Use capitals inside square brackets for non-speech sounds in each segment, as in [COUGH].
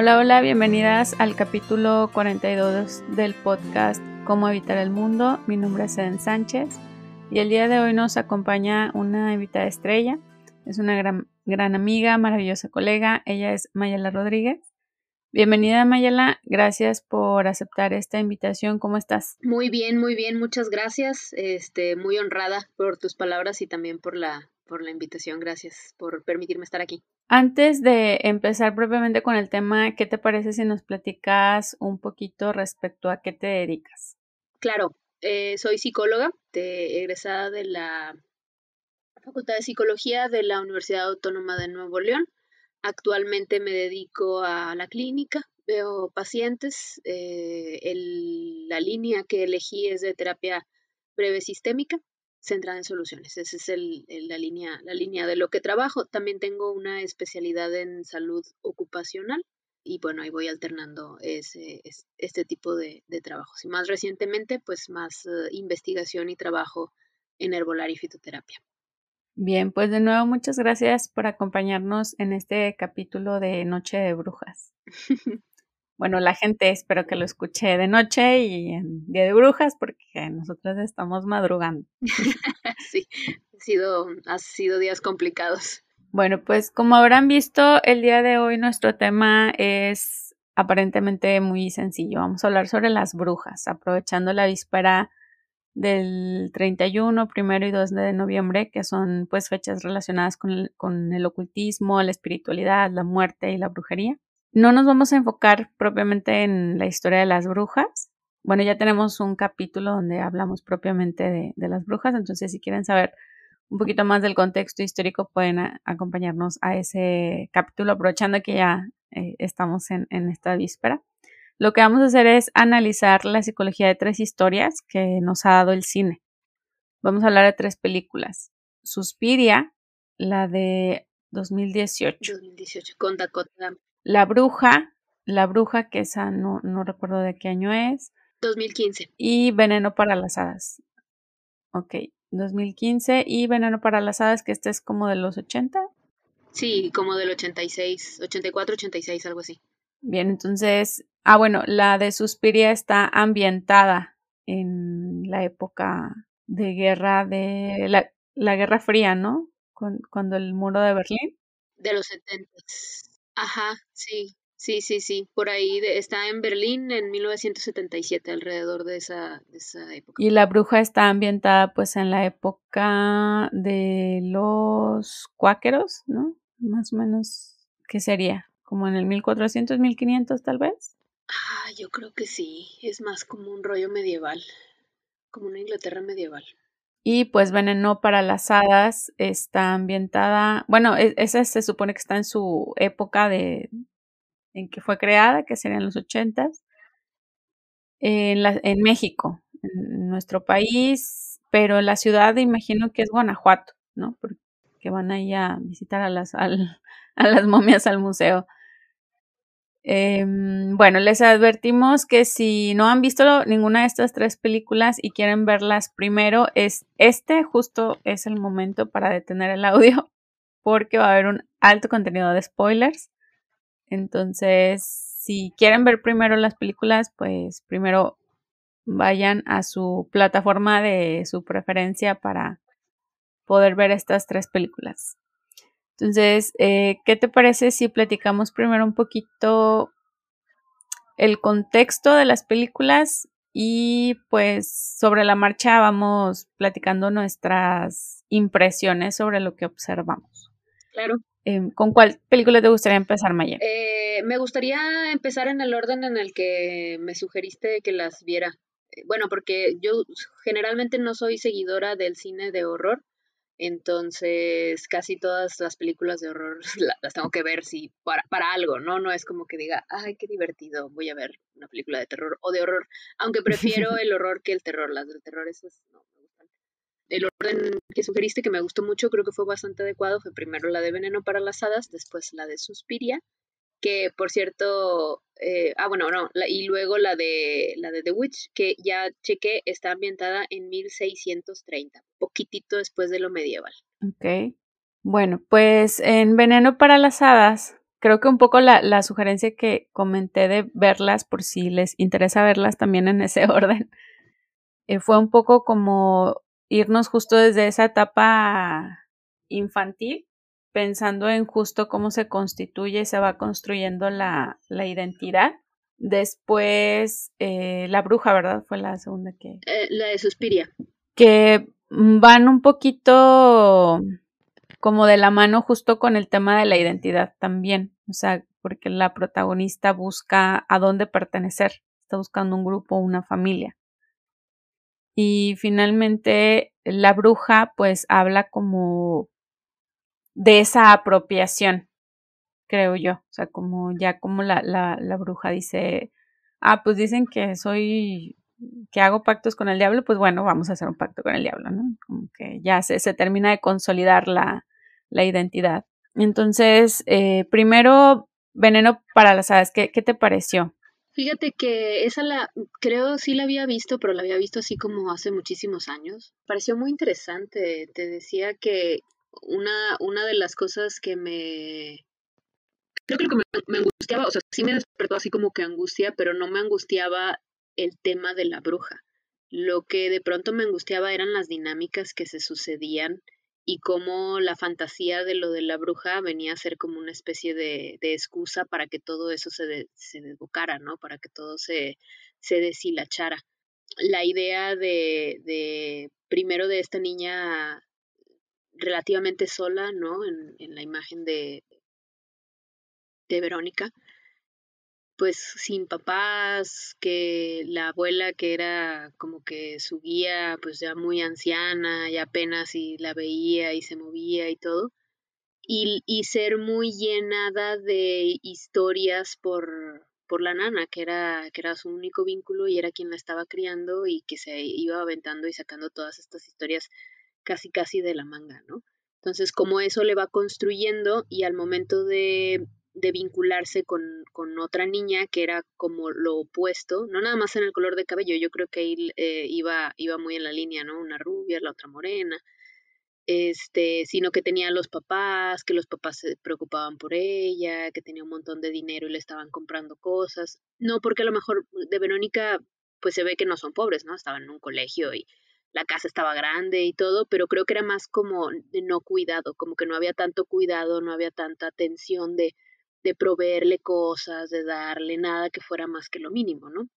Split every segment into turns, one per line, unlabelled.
Hola, hola, bienvenidas al capítulo 42 del podcast Cómo evitar el mundo. Mi nombre es Eden Sánchez y el día de hoy nos acompaña una invitada estrella. Es una gran, gran amiga, maravillosa colega. Ella es Mayela Rodríguez. Bienvenida Mayela, gracias por aceptar esta invitación. ¿Cómo estás?
Muy bien, muy bien, muchas gracias. Este, muy honrada por tus palabras y también por la por la invitación. Gracias por permitirme estar aquí.
Antes de empezar propiamente con el tema, ¿qué te parece si nos platicas un poquito respecto a qué te dedicas?
Claro, eh, soy psicóloga, egresada de la Facultad de Psicología de la Universidad Autónoma de Nuevo León. Actualmente me dedico a la clínica, veo pacientes. Eh, la línea que elegí es de terapia breve sistémica centrada en soluciones. Esa es la, línea, de lo que trabajo. También tengo una especialidad en salud ocupacional y bueno, ahí voy alternando ese, este tipo de, trabajos. Y más recientemente, pues más eh, investigación y trabajo en herbolaria y fitoterapia.
Bien, pues de nuevo muchas gracias por acompañarnos en este capítulo de Noche de Brujas. [LAUGHS] bueno, la gente espero que lo escuche de noche y en Día de Brujas porque nosotros estamos madrugando. [LAUGHS]
sí, ha sido, ha sido días complicados.
Bueno, pues como habrán visto, el día de hoy nuestro tema es aparentemente muy sencillo. Vamos a hablar sobre las brujas, aprovechando la víspera del 31, primero y 2 de noviembre, que son pues fechas relacionadas con con el ocultismo, la espiritualidad, la muerte y la brujería. No nos vamos a enfocar propiamente en la historia de las brujas. Bueno, ya tenemos un capítulo donde hablamos propiamente de, las brujas, entonces si quieren saber un poquito más del contexto histórico pueden acompañarnos a ese capítulo aprovechando que ya eh, estamos en, en esta víspera. Lo que vamos a hacer es analizar la psicología de tres historias que nos ha dado el cine. Vamos a hablar de tres películas. Suspiria, la de 2018.
2018, con Dakota
la bruja, la bruja, que esa no, no recuerdo de qué año es.
2015.
Y Veneno para las Hadas. Ok, 2015. Y Veneno para las Hadas, que este es como de los 80.
Sí, como del 86, 84, 86, algo así.
Bien, entonces, ah, bueno, la de Suspiria está ambientada en la época de guerra de la, la Guerra Fría, ¿no? Cuando el muro de Berlín.
De los 70. Ajá, sí, sí, sí, sí. Por ahí está en Berlín en 1977, alrededor de esa, de esa época.
Y la bruja está ambientada pues en la época de los cuáqueros, ¿no? Más o menos, ¿qué sería? Como en el 1400, 1500 tal vez.
Ah, yo creo que sí, es más como un rollo medieval, como una Inglaterra medieval.
Y pues Veneno para las Hadas está ambientada, bueno, e, esa se supone que está en su época de en que fue creada, que serían los ochentas, en, la, en México, en nuestro país, pero la ciudad imagino que es Guanajuato, ¿no? Porque van ahí a visitar a las, [LAUGHS] a las momias al museo. Em, bueno, les advertimos que si no han visto ninguna de estas tres películas y quieren verlas primero, es este justo es el momento para detener el audio [LAUGHS] porque va a haber un alto contenido de spoilers. Entonces, si quieren ver primero las películas, pues primero vayan a su plataforma de su preferencia para poder ver estas tres películas. Entonces, eh, ¿qué te parece si platicamos primero un poquito el contexto de las películas y pues sobre la marcha vamos platicando nuestras impresiones sobre lo que observamos?
Claro.
Em, ¿Con cuál película te gustaría empezar, Maya?
Eh, me gustaría empezar en el orden en el que me sugeriste que las viera. Bueno, porque yo generalmente no soy seguidora del cine de horror, entonces, casi todas las películas de horror [LAUGHS] las tengo que ver si para, para algo, ¿no? No es como que diga, ay, qué divertido, voy a ver una película de terror o de horror, aunque prefiero [LAUGHS] el horror que el terror, las del terror esas no me gustan. El orden que sugeriste que me gustó mucho, creo que fue bastante adecuado, fue primero la de Veneno para las Hadas, después la de Suspiria que por cierto, eh, ah, bueno, no, y luego la de, la de The Witch, que ya chequé, está ambientada en 1630, poquitito después de lo medieval.
Ok. Bueno, pues en Veneno para las Hadas, creo que un poco la, la sugerencia que comenté de verlas, por si les interesa verlas también en ese [LAUGHS] orden, eh, fue un poco como irnos justo desde esa etapa infantil, pensando en justo cómo se constituye y se va construyendo la, la identidad. Después, eh, La Bruja, ¿verdad? Fue la segunda que...
Eh, la de Suspiria.
Que van un poquito como de la mano justo con el tema de la identidad también. O sea, porque la protagonista busca a dónde pertenecer. Está buscando un grupo, una familia. Y finalmente la bruja pues habla como de esa apropiación, creo yo. O sea, como ya como la, la, bruja dice, ah, pues dicen que soy, que hago pactos con el diablo, pues bueno, vamos a hacer un pacto con el diablo, ¿no? Como que ya se, se termina de consolidar la, la identidad. Entonces, eh, primero, veneno para las hadas, ¿qué, ¿qué te pareció?
Fíjate que esa la, creo sí la había visto, pero la había visto así como hace muchísimos años. Pareció muy interesante. Te decía que una, una de las cosas que me... Creo que que me, angustiaba, o sea, sí me despertó así como que angustia, pero no me angustiaba el tema de la bruja. Lo que de pronto me angustiaba eran las dinámicas que se sucedían y cómo la fantasía de lo de la bruja venía a ser como una especie de, de excusa para que todo eso se, se desbocara, ¿no? Para que todo se, se deshilachara. La idea de, de, primero de esta niña relativamente sola, ¿no? En, la imagen de, Verónica, pues sin papás, que la abuela que era como que su guía, pues ya muy anciana, y apenas y la veía y se movía y todo, y, y ser muy llenada de historias por, por la nana, que era, que era su único vínculo y era quien la estaba criando y que se iba aventando y sacando todas estas historias casi casi de la manga, ¿no? Entonces, como eso le va construyendo y al momento de de vincularse con, con, otra niña que era como lo opuesto, no nada más en el color de cabello, yo creo que ahí eh, iba, iba muy en la línea, ¿no? Una rubia, la otra morena, este, sino que tenía los papás, que los papás se preocupaban por ella, que tenía un montón de dinero y le estaban comprando cosas, no porque a lo mejor de Verónica pues se ve que no son pobres, ¿no? Estaban en un colegio y la casa estaba grande y todo, pero creo que era más como de no cuidado, como que no había tanto cuidado, no había tanta atención de de proveerle cosas, de darle nada que fuera más que lo mínimo, ¿no?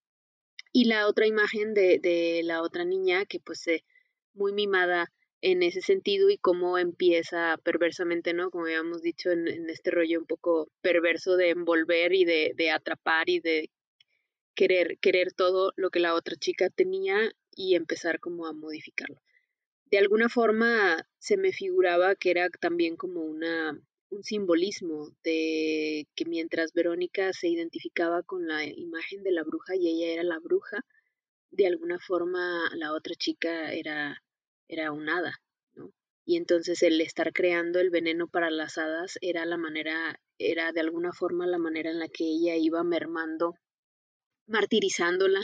Y la otra imagen de, de la otra niña que pues muy mimada en ese sentido y cómo empieza perversamente, ¿no? Como habíamos dicho en, en este rollo un poco perverso de envolver y de, de, atrapar y de querer, querer todo lo que la otra chica tenía y empezar como a modificarlo. De alguna forma se me figuraba que era también como una un simbolismo de que mientras Verónica se identificaba con la imagen de la bruja y ella era la bruja, de alguna forma la otra chica era, era un hada, ¿no? Y entonces el estar creando el veneno para las hadas era la manera, era de alguna forma la manera en la que ella iba mermando, martirizándola,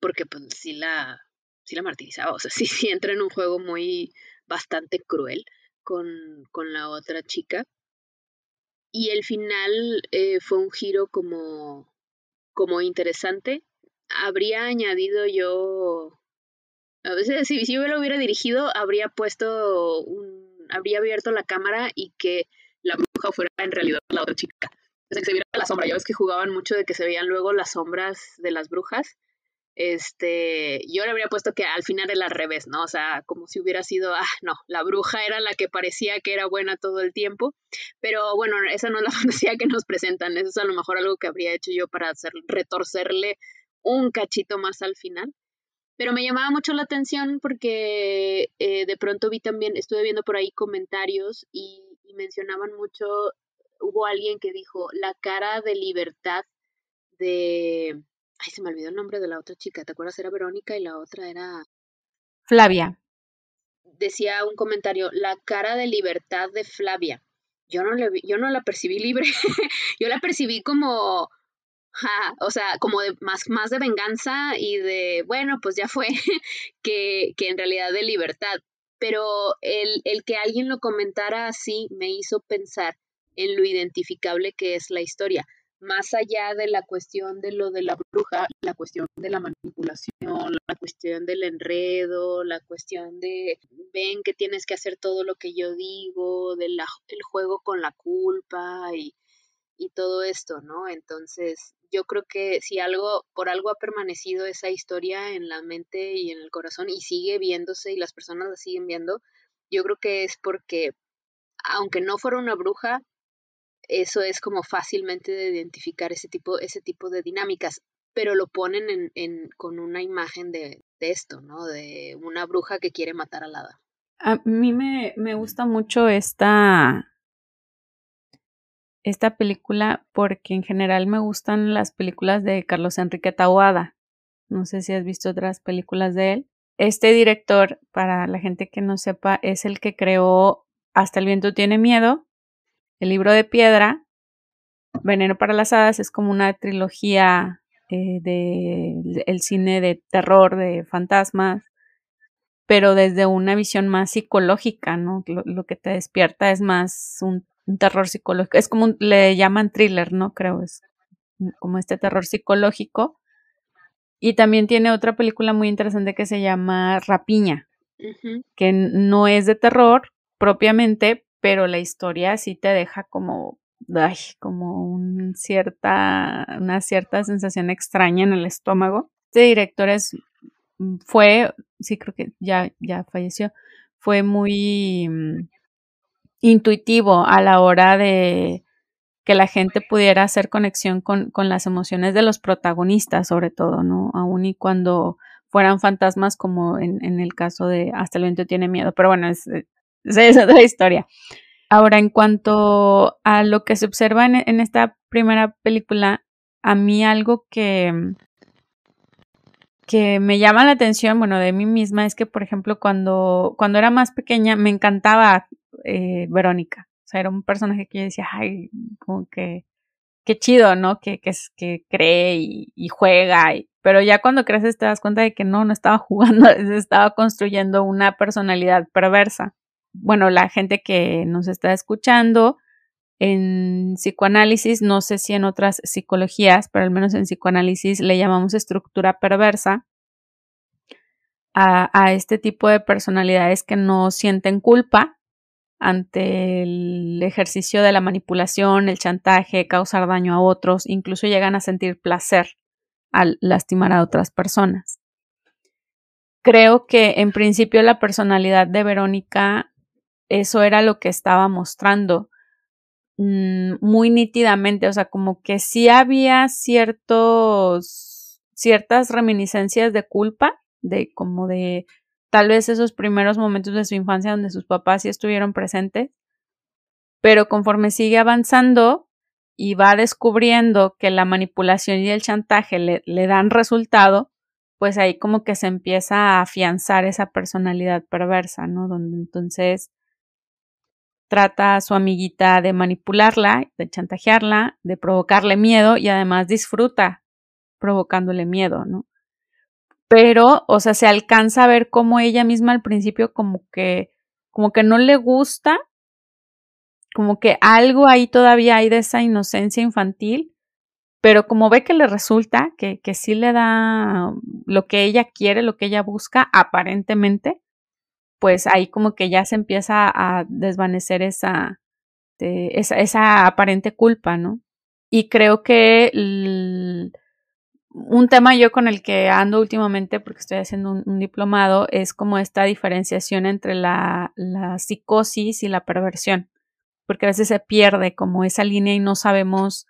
porque pues sí la, sí la martirizaba, o sea, [LAUGHS] sí, sí entra en un juego muy bastante cruel con, con la otra chica. Y el final eh, fue un giro como, como interesante. Habría añadido yo, a veces si, si yo lo hubiera dirigido, habría puesto habría abierto la cámara y que la bruja fuera en realidad la otra chica. O sea, que se viera la sombra. Ya ves que jugaban mucho de que se veían luego las sombras de las brujas este, yo le habría puesto que al final era al revés, ¿no? O sea, como si hubiera sido, ah, no, la bruja era la que parecía que era buena todo el tiempo, pero bueno, esa no es la [LAUGHS] fantasía que nos presentan, eso es a lo mejor algo que habría hecho yo para hacer, retorcerle un cachito más al final. Pero me llamaba mucho la atención porque eh, de pronto vi también, estuve viendo por ahí comentarios y mencionaban mucho, hubo alguien que dijo, la cara de libertad de, Ay, se me olvidó el nombre de la otra chica. ¿Te acuerdas? Era Verónica y la otra era.
Flavia.
Decía un comentario, la cara de libertad de Flavia. yo no, le, yo no la percibí libre, [LAUGHS] yo la percibí como, o sea, como de más, más de venganza y de, bueno, pues ya fue, [LAUGHS] que, que en realidad de libertad. Pero el, el que alguien lo comentara así me hizo pensar en lo identificable que es la historia más allá de la cuestión de lo de la bruja, la cuestión de la manipulación, la cuestión del enredo, la cuestión de ven que tienes que hacer todo lo que yo digo, del el juego con la culpa y, y todo esto, ¿no? Entonces, yo creo que si algo, por algo ha permanecido esa historia en la mente y en el corazón y sigue viéndose y las personas la siguen viendo, yo creo que es porque, aunque no fuera una bruja, eso es como fácilmente de identificar ese tipo, ese tipo de dinámicas, pero lo ponen en, con una imagen de, de, esto, ¿no? De una bruja que quiere matar al hada.
A mí me, me gusta mucho esta, esta película porque en general me gustan las películas de Carlos Enrique Taboada. No sé si has visto otras películas de él. Este director, para la gente que no sepa, es el que creó Hasta el viento tiene miedo, el libro de piedra, Veneno para las hadas, es como una trilogía eh, de cine de terror, de fantasmas, pero desde una visión más psicológica, ¿no? Lo, que te despierta es más un, terror psicológico, es como le llaman thriller, ¿no? Creo, es como este terror psicológico. Y también tiene otra película muy interesante que se llama Rapiña, que no es de terror propiamente, pero la historia sí te deja como, ay, como un cierta, una cierta sensación extraña en el estómago. Este director es, mm, fue, sí creo que ya, ya falleció, fue muy mm, intuitivo a la hora de que la gente pudiera hacer conexión con, con las emociones de los protagonistas, sobre todo, ¿no? Aún y cuando fueran fantasmas como en, en el caso de Hasta el viento tiene miedo, pero bueno, es, esa es otra historia. Ahora, en cuanto a lo que se observa en, esta primera película, a mí algo que, que me llama la atención, bueno, de mí misma, es que, por ejemplo, cuando, cuando era más pequeña, me encantaba eh, Verónica. O sea, era un personaje que yo decía, ay, como que, qué chido, ¿no? Que, que, que cree y, juega. Pero ya cuando creces te das cuenta de que no, no estaba [LAUGHS] jugando, estaba construyendo una personalidad perversa bueno, la gente que nos está escuchando en psicoanálisis, no sé si en otras psicologías, pero al menos en psicoanálisis le llamamos estructura perversa a, este tipo de personalidades que no sienten culpa ante el ejercicio de la manipulación, el chantaje, causar daño a otros, incluso llegan a sentir placer al lastimar a otras personas. Creo que en principio la personalidad de Verónica eso era lo que estaba mostrando mm, muy nítidamente, o sea, como que sí había ciertos, ciertas reminiscencias de culpa, de como de tal vez esos primeros momentos de su infancia donde sus papás sí estuvieron presentes, pero conforme sigue avanzando y va descubriendo que la manipulación y el chantaje le, le dan resultado, pues ahí como que se empieza a afianzar esa personalidad perversa, ¿no? Donde entonces trata a su amiguita de manipularla, de chantajearla, de provocarle miedo y además disfruta provocándole miedo, ¿no? Pero, o sea, se alcanza a ver cómo ella misma al principio como que, como que no le gusta, como que algo ahí todavía hay de esa inocencia infantil, pero como ve que le resulta, que, que sí le da lo que ella quiere, lo que ella busca, aparentemente, pues ahí como que ya se empieza a desvanecer esa, esa, aparente culpa, ¿no? Y creo que un tema yo con el que ando últimamente, porque estoy haciendo un, diplomado, es como esta diferenciación entre la, la, psicosis y la perversión, porque a veces se pierde como esa línea y no sabemos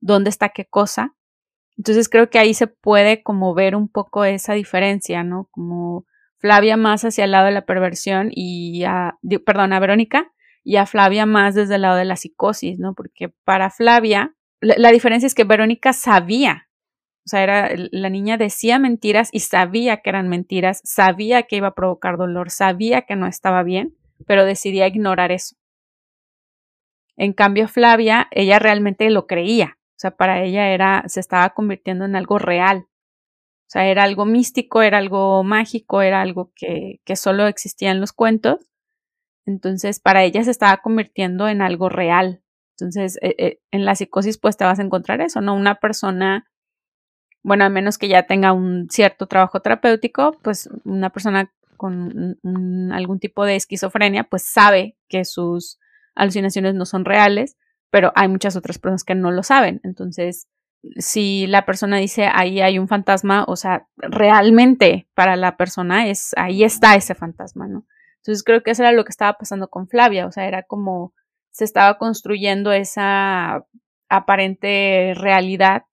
dónde está qué cosa. Entonces creo que ahí se puede como ver un poco esa diferencia, ¿no? Como Flavia más hacia el lado de la perversión y a, perdón, a Verónica y a Flavia más desde el lado de la psicosis, ¿no? Porque para Flavia, la, diferencia es que Verónica sabía, o sea, era, la niña decía mentiras y sabía que eran mentiras, sabía que iba a provocar dolor, sabía que no estaba bien, pero decidía ignorar eso. En cambio, Flavia, ella realmente lo creía. O sea, para ella era, se estaba convirtiendo en algo real. O sea, era algo místico, era algo mágico, era algo que, que solo existía en los cuentos. Entonces, para ella se estaba convirtiendo en algo real. Entonces, eh, eh, en la psicosis, pues te vas a encontrar eso, ¿no? Una persona, bueno, a menos que ya tenga un cierto trabajo terapéutico, pues una persona con algún tipo de esquizofrenia, pues sabe que sus alucinaciones no son reales, pero hay muchas otras personas que no lo saben. Entonces, si la persona dice ahí hay un fantasma, o sea, realmente para la persona es ahí está ese fantasma, ¿no? Entonces creo que eso era lo que estaba pasando con Flavia, o sea, era como se estaba construyendo esa aparente realidad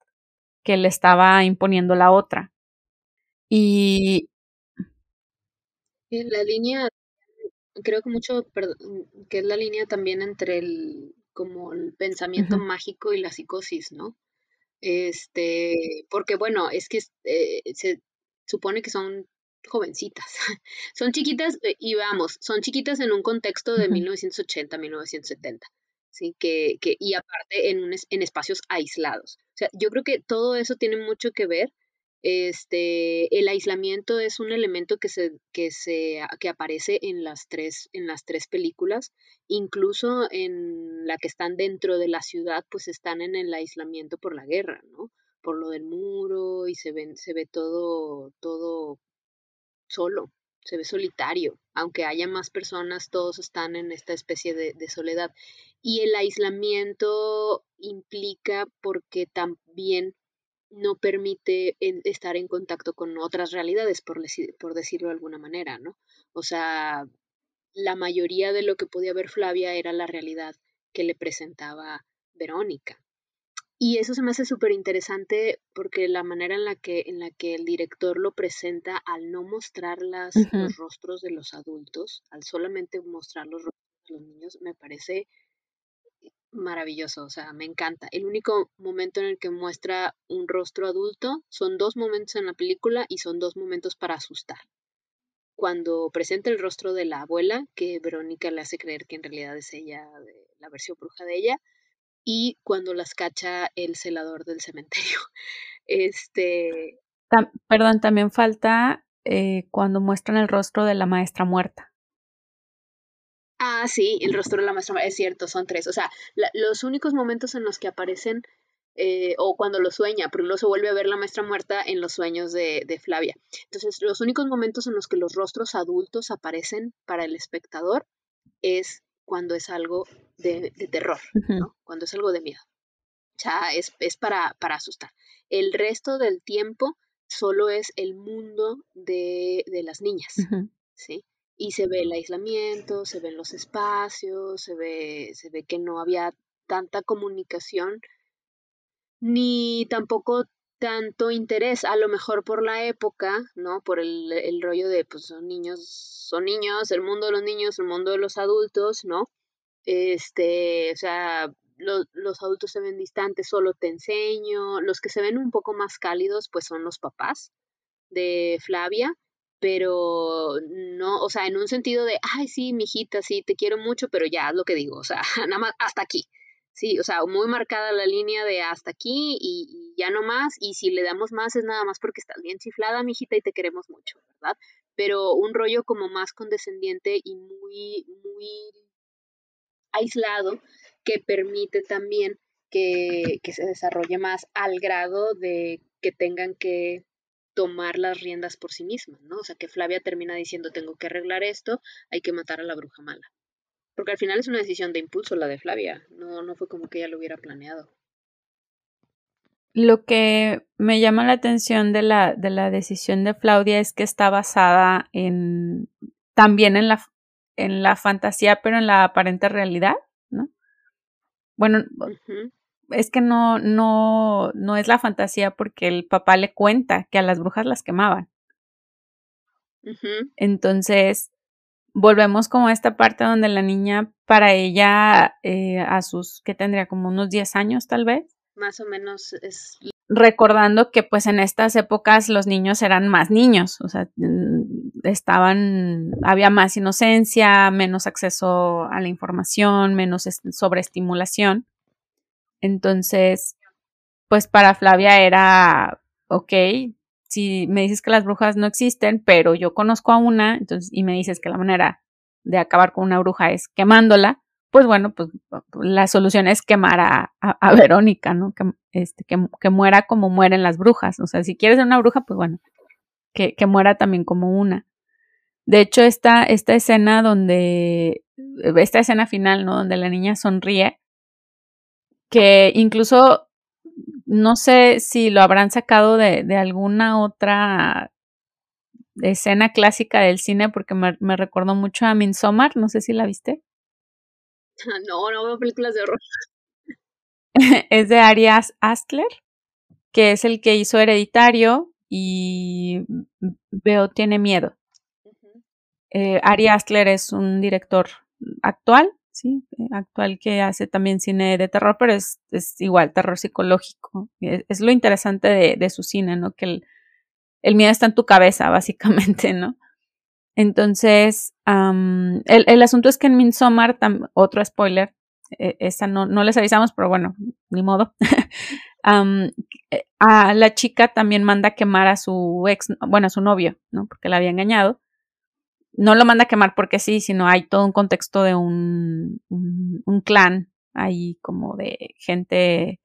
que le estaba imponiendo la otra. Y
la línea, creo que mucho, que es la línea también entre el como el pensamiento mágico y la psicosis, ¿no? Este, porque bueno, es que eh, se supone que son jovencitas, [LAUGHS] son chiquitas eh, y vamos, son chiquitas en un contexto de 1980, 1970, ¿sí? Que, que, y aparte en, un, en espacios aislados. O sea, yo creo que todo eso tiene mucho que ver este, el aislamiento es un elemento que se, que se, que aparece en las tres, en las tres películas, incluso en la que están dentro de la ciudad, pues están en el aislamiento por la guerra, ¿no? Por lo del muro y se ven, se ve todo, todo solo, se ve solitario, aunque haya más personas, todos están en esta especie de, de soledad. Y el aislamiento implica porque también no permite estar en contacto con otras realidades, por, por decirlo de alguna manera, ¿no? O sea, la mayoría de lo que podía ver Flavia era la realidad que le presentaba Verónica. Y eso se me hace súper interesante porque la manera en la, que, en la que el director lo presenta al no mostrar las, los rostros de los adultos, al solamente mostrar los rostros de los niños, me parece maravilloso, o sea, me encanta. El único momento en el que muestra un rostro adulto son dos momentos en la película y son dos momentos para asustar. Cuando presenta el rostro de la abuela, que Verónica le hace creer que en realidad es ella, la versión bruja de ella, y cuando las cacha el celador del cementerio. [LAUGHS] Este.
perdón, también falta eh, cuando muestran el rostro de la maestra muerta.
Ah, sí, el rostro de la maestra, es cierto, son tres. O sea, los únicos momentos en los que aparecen, eh, o cuando lo sueña, porque luego se vuelve a ver la maestra muerta en los sueños de, de, Flavia. Entonces, los únicos momentos en los que los rostros adultos aparecen para el espectador es cuando es algo de, terror, ¿no? Cuando es algo de miedo. O sea, es, es para, para asustar. El resto del tiempo solo es el mundo de, de las niñas, ¿sí? Y se ve el aislamiento, se ven los espacios, se ve, se ve que no había tanta comunicación ni tampoco tanto interés, a lo mejor por la época, ¿no? Por el, el rollo de, pues son niños, son niños, el mundo de los niños, el mundo de los adultos, ¿no? Este, o sea, los adultos se ven distantes, solo te enseño, los que se ven un poco más cálidos, pues son los papás de Flavia, pero no, o sea, en un sentido de, ay, sí, mijita, sí, te quiero mucho, pero ya es lo que digo, o sea, [LAUGHS] nada más hasta aquí. Sí, o sea, muy marcada la línea de hasta aquí y, ya no más, y si le damos más es nada más porque estás bien chiflada, mijita, y te queremos mucho, ¿verdad? Pero un rollo como más condescendiente y muy, muy aislado que permite también que, que se desarrolle más al grado de que tengan que tomar las riendas por sí misma, ¿no? O sea, que Flavia termina diciendo, tengo que arreglar esto, hay que matar a la bruja mala. Porque al final es una decisión de impulso la de Flavia, no, no fue como que ella lo hubiera planeado.
Lo que me llama la atención de la, de la decisión de Flavia es que está basada en también en la, en la fantasía, pero en la aparente realidad, ¿no? Bueno, es que no, no, no es la fantasía porque el papá le cuenta que a las brujas las quemaban. Entonces, volvemos como a esta parte donde la niña, para ella, eh, a sus, que tendría como unos 10 años tal vez.
Más o menos es.
Recordando que pues en estas épocas los niños eran más niños, o sea, mm, estaban, había más inocencia, menos acceso a la información, menos sobreestimulación. Entonces, pues para Flavia era, ok, si me dices que las brujas no existen, pero yo conozco a una, entonces, y me dices que la manera de acabar con una bruja es quemándola, pues bueno, pues la solución es quemar a, a, [LAUGHS] Verónica, ¿no? Que, este, que, que, muera como mueren las brujas. O sea, si quieres ser una bruja, pues bueno, que, que muera también como una. De hecho, esta, esta escena donde, esta escena final, ¿no? Donde la niña sonríe, que incluso no sé si lo habrán sacado de, de alguna otra escena clásica del cine, porque me, me recordó mucho a Midsommar, no sé si la viste. [LAUGHS]
No, no veo películas de horror. [LAUGHS]
es de Arias Astler, que es el que hizo Hereditario y Veo tiene miedo. Eh, Ari Aster es un director actual, sí, eh, actual que hace también cine de terror, pero es, es igual, terror psicológico. Es, lo interesante de, de, su cine, ¿no? Que el, el, miedo está en tu cabeza, [LAUGHS] básicamente, ¿no? Entonces, um, el, el, asunto es que en Midsommar, otro spoiler, eh, esa no, no les avisamos, pero bueno, ni modo. [LAUGHS] um, a la chica también manda quemar a su ex, bueno, a su novio, ¿no? Porque la había engañado no lo manda a quemar porque sí, sino hay todo un contexto de un, un, clan ahí como de gente,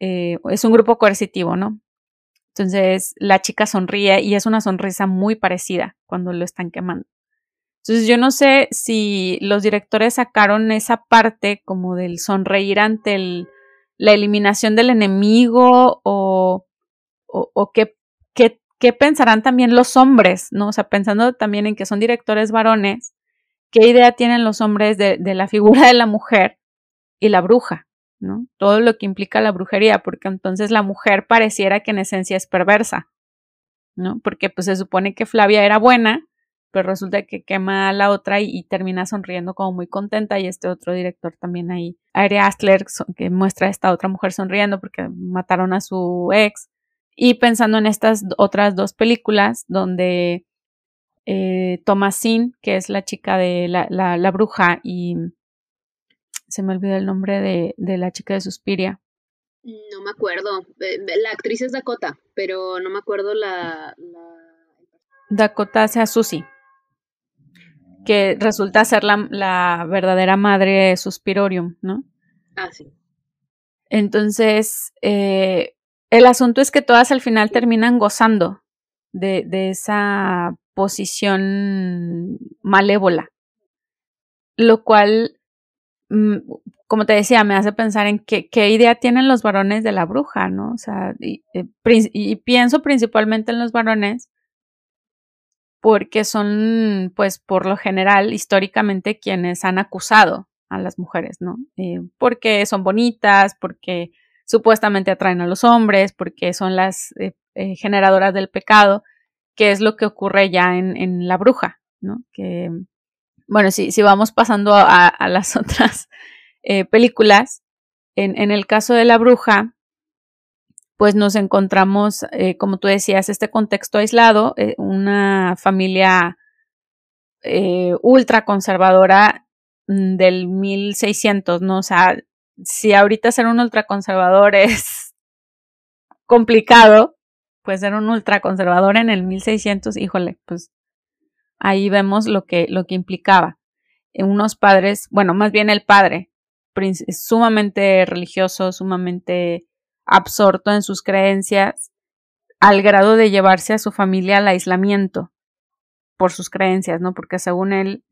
eh, es un grupo coercitivo, ¿no? Entonces la chica sonríe y es una sonrisa muy parecida cuando lo están quemando. Entonces yo no sé si los directores sacaron esa parte como del sonreír ante el, la eliminación del enemigo o, o, o qué, qué ¿qué pensarán también los hombres? ¿No? O sea, pensando también en que son directores varones, ¿qué idea tienen los hombres de, la figura de la mujer y la bruja? ¿no? Todo lo que implica la brujería, porque entonces la mujer pareciera que en esencia es perversa, ¿no? Porque pues se supone que Flavia era buena, pero resulta que quema a la otra y, termina sonriendo como muy contenta y este otro director también ahí, Ari Astler, que muestra a esta otra mujer sonriendo porque mataron a su ex y pensando en estas otras dos películas donde eh, Thomasine, que es la chica de la, la, la, bruja, y se me olvidó el nombre de, de, la chica de Suspiria.
No me acuerdo. La actriz es Dakota, pero no me acuerdo la. la...
Dakota sea Susie, que resulta ser la, la verdadera madre de Suspirorium, ¿no?
Ah, sí.
Entonces, eh, el asunto es que todas al final terminan gozando de, esa posición malévola, lo cual, mm, como te decía, me hace pensar en qué, idea tienen los varones de la bruja, ¿no? O sea, y, eh, y pienso principalmente en los varones porque son, pues, por lo general, históricamente quienes han acusado a las mujeres, ¿no? Eh, porque son bonitas, porque supuestamente atraen a los hombres porque son las eh, eh, generadoras del pecado, que es lo que ocurre ya en, en la bruja, ¿no? Bueno, si, si vamos pasando a, las [LAUGHS] otras eh, películas, en, en, el caso de la bruja, pues nos encontramos, como tú decías, este contexto aislado, una familia ultra conservadora mm, del 1600, ¿no? O sea, si ahorita ser un ultraconservador [LAUGHS] es complicado, pues ser un ultraconservador en el 1600, híjole, pues ahí vemos lo que, lo que implicaba. Unos padres, bueno, más bien el padre, sumamente religioso, sumamente absorto en sus creencias, al grado de llevarse a su familia al aislamiento por sus creencias, ¿no? Porque según él,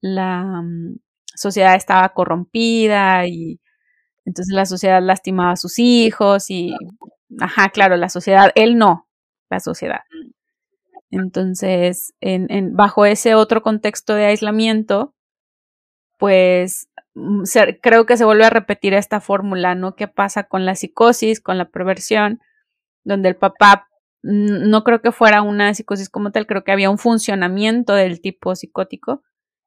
la mm, sociedad estaba corrompida y entonces la sociedad lastimaba a sus hijos y, ajá, claro, la sociedad, él no, la sociedad. Entonces, en, en, bajo ese otro contexto de aislamiento, pues mm, se, creo que se vuelve a repetir esta fórmula, ¿no? ¿Qué pasa con la psicosis, con la perversión, donde el papá no creo que fuera una psicosis como tal, creo que había un funcionamiento del tipo psicótico,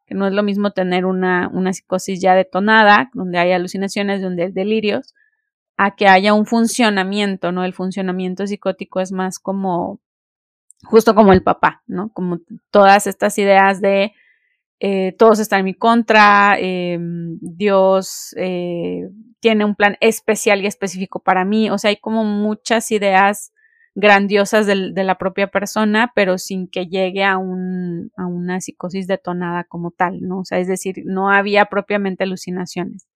que no es lo mismo tener una, una psicosis ya detonada, donde hay alucinaciones, donde hay delirios, a que haya un funcionamiento, ¿no? El funcionamiento psicótico es más como justo como el papá, ¿no? Como todas estas ideas de eh, todos están en mi contra, em, Dios eh, tiene un plan especial y específico para mí, o sea, hay como muchas ideas grandiosas de, la propia persona, pero sin que llegue a, un, a una psicosis detonada como tal, ¿no? O sea, es decir, no había propiamente alucinaciones.